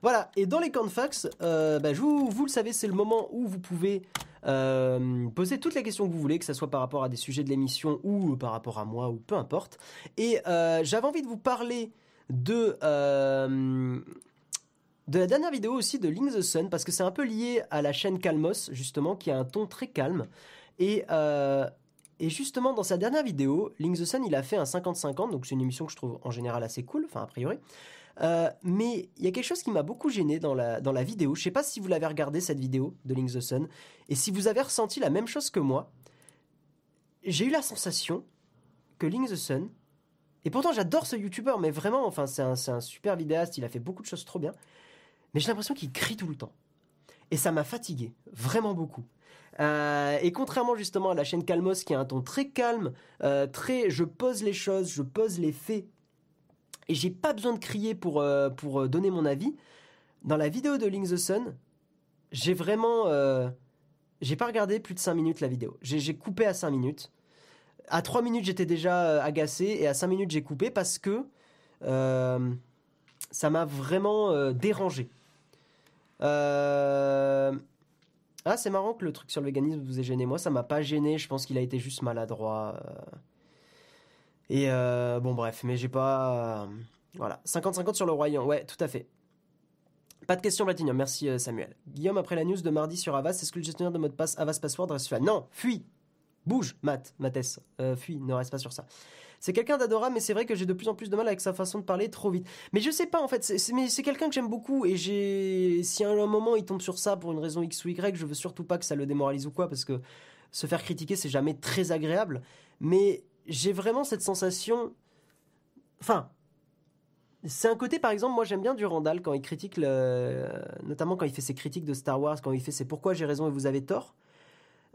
Voilà, et dans les cornfax, euh, bah, vous le savez, c'est le moment où vous pouvez euh, posez toutes les questions que vous voulez, que ce soit par rapport à des sujets de l'émission ou par rapport à moi ou peu importe. Et euh, j'avais envie de vous parler de euh, de la dernière vidéo aussi de Link the Sun parce que c'est un peu lié à la chaîne Calmos justement qui a un ton très calme et et justement, dans sa dernière vidéo, Link the Sun, il a fait un 50-50, donc c'est une émission que je trouve en général assez cool, enfin a priori. Euh, mais il y a quelque chose qui m'a beaucoup gêné dans la, dans la vidéo. Je sais pas si vous l'avez regardé cette vidéo de Link the Sun et si vous avez ressenti la même chose que moi. J'ai eu la sensation que Link the Sun, et pourtant j'adore ce youtubeur, mais vraiment, enfin c'est un, un super vidéaste, il a fait beaucoup de choses trop bien, mais j'ai l'impression qu'il crie tout le temps. Et ça m'a fatigué, vraiment beaucoup. Euh, et contrairement justement à la chaîne Calmos qui a un ton très calme, euh, très je pose les choses, je pose les faits et j'ai pas besoin de crier pour, euh, pour euh, donner mon avis. Dans la vidéo de Link the Sun, j'ai vraiment. Euh, j'ai pas regardé plus de 5 minutes la vidéo. J'ai coupé à 5 minutes. À 3 minutes, j'étais déjà agacé et à 5 minutes, j'ai coupé parce que ça m'a vraiment dérangé. Ah, c'est marrant que le truc sur le véganisme vous ait gêné. Moi, ça m'a pas gêné. Je pense qu'il a été juste maladroit. Et euh, bon, bref, mais j'ai pas. Euh, voilà. 50-50 sur le royaume, ouais, tout à fait. Pas de question Platinum, merci euh, Samuel. Guillaume, après la news de mardi sur Avast, est-ce que le gestionnaire de mot de passe Avast Password reste Non, fuis Bouge, Matt, Mathès, fuis, ne reste pas sur ça. C'est quelqu'un d'adorable, mais c'est vrai que j'ai de plus en plus de mal avec sa façon de parler trop vite. Mais je sais pas en fait, c'est quelqu'un que j'aime beaucoup et j'ai si à un moment il tombe sur ça pour une raison X ou Y, je veux surtout pas que ça le démoralise ou quoi parce que se faire critiquer c'est jamais très agréable. Mais j'ai vraiment cette sensation. Enfin, c'est un côté, par exemple, moi j'aime bien Durandal quand il critique, notamment quand il fait ses critiques de Star Wars, quand il fait c'est pourquoi j'ai raison et vous avez tort?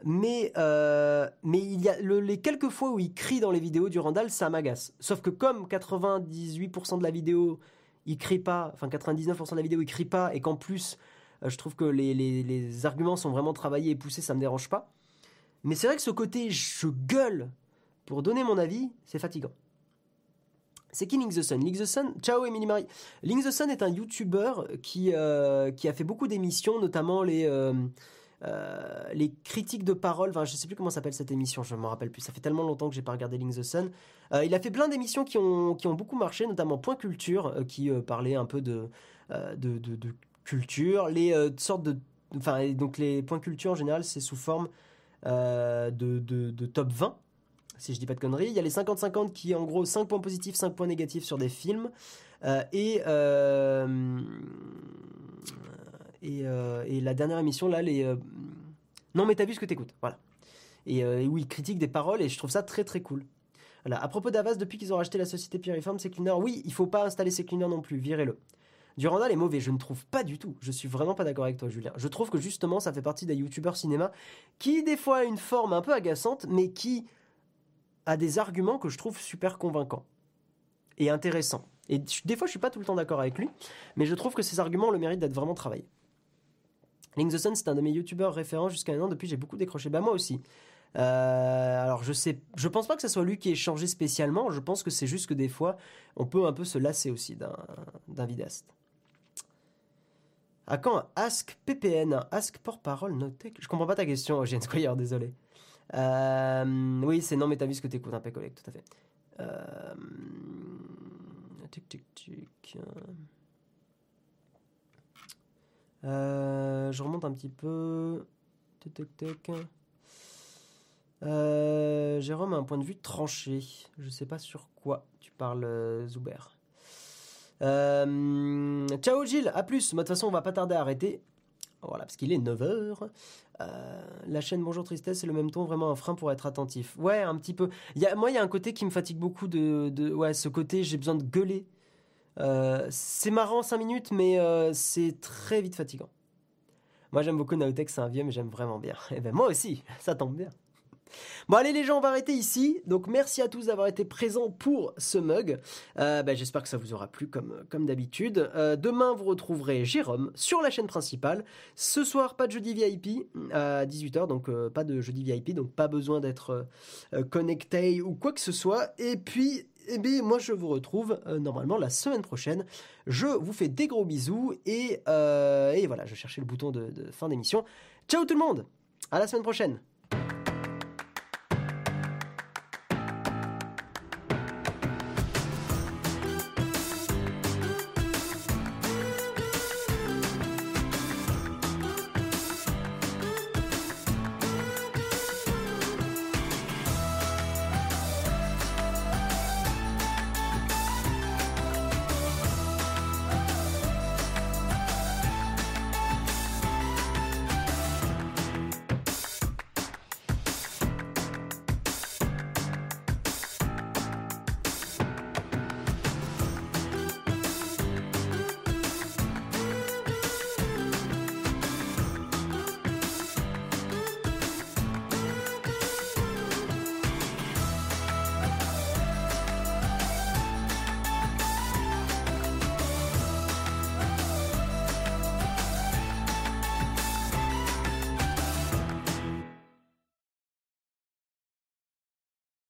Mais, euh, mais il y a les quelques fois où il crie dans les vidéos Durandal, ça m'agace. Sauf que comme 98% de la vidéo, il crie pas, enfin 99% de la vidéo, il crie pas, et qu'en plus, euh, je trouve que les, les, les arguments sont vraiment travaillés et poussés, ça me dérange pas. Mais c'est vrai que ce côté je gueule pour donner mon avis, c'est fatigant. C'est qui Link the Sun? The Sun, ciao Emily Marie. Link the Sun est un YouTuber qui, euh, qui a fait beaucoup d'émissions, notamment les, euh, euh, les critiques de parole. Enfin, je sais plus comment s'appelle cette émission, je ne me rappelle plus. Ça fait tellement longtemps que j'ai pas regardé Link the Sun. il a fait plein d'émissions qui ont, qui ont beaucoup marché, notamment Point Culture, qui parlait un peu de, de, de, culture. Les sortes de. Enfin, donc les Points Culture en général, c'est sous forme de, de top 20 si je dis pas de conneries. Il y a les 50-50 qui est en gros 5 points positifs, 5 points négatifs sur des films. Euh, et, euh, euh, et, la dernière émission, là, les. non, mais t'as vu ce que t'écoutes. Voilà. Et, où ils critiquent des paroles et je trouve ça très très cool. Voilà. À propos d'Avas, depuis qu'ils ont racheté la société Piriform, c'est cleaner. Oui, il faut pas installer ces cleaners non plus, virez-le. Durandal est mauvais, je ne trouve pas du tout. Je suis vraiment pas d'accord avec toi, Julien. Je trouve que justement, ça fait partie des youtubeurs cinéma qui, des fois, a une forme un peu agaçante, mais qui a des arguments que je trouve super convaincants et intéressants. Et des fois, je suis pas tout le temps d'accord avec lui, mais je trouve que ces arguments ont le mérite d'être vraiment travaillés. Link the Sun, c'est un de mes youtubeurs référents jusqu'à maintenant. Depuis, j'ai beaucoup décroché. Bah, moi aussi. Euh, alors, je sais, je pense pas que ce soit lui qui ait changé spécialement. Je pense que c'est juste que des fois, on peut un peu se lasser aussi d'un vidéaste. À quand Ask PPN Ask porte-parole noté Je comprends pas ta question, Eugène Squire, désolé. Euh, oui, c'est non, mais t'as vu ce que t'écoutes un peu collègue, tout à fait. Euh, tic, tic, tic. Euh, je remonte un petit peu. Tic, tic. Euh, Jérôme a un point de vue tranché. Je sais pas sur quoi tu parles, euh, Zuber. Euh, ciao Gilles, à plus. De toute façon, on va pas tarder à arrêter. Voilà, parce qu'il est 9h. la chaîne Bonjour Tristesse, c'est le même ton, vraiment un frein pour être attentif. Ouais, un petit peu. Y a, moi, il y a un côté qui me fatigue beaucoup de. de ouais, ce côté, j'ai besoin de gueuler. c'est marrant 5 minutes, mais c'est très vite fatigant. Moi, j'aime beaucoup Naotech, c'est un vieux, mais j'aime vraiment bien. Et eh ben moi aussi, ça tombe bien. Bon allez les gens, on va arrêter ici. Donc merci à tous d'avoir été présents pour ce mug. Euh, bah, j'espère que ça vous aura plu comme, comme d'habitude. Euh, demain vous retrouverez Jérôme sur la chaîne principale. Ce soir pas de jeudi VIP à 18h, donc euh, pas de jeudi VIP, donc pas besoin d'être connecté ou quoi que ce soit. Et puis eh bien, moi je vous retrouve normalement la semaine prochaine. Je vous fais des gros bisous et, et voilà, je cherchais le bouton de fin d'émission. Ciao tout le monde, à la semaine prochaine.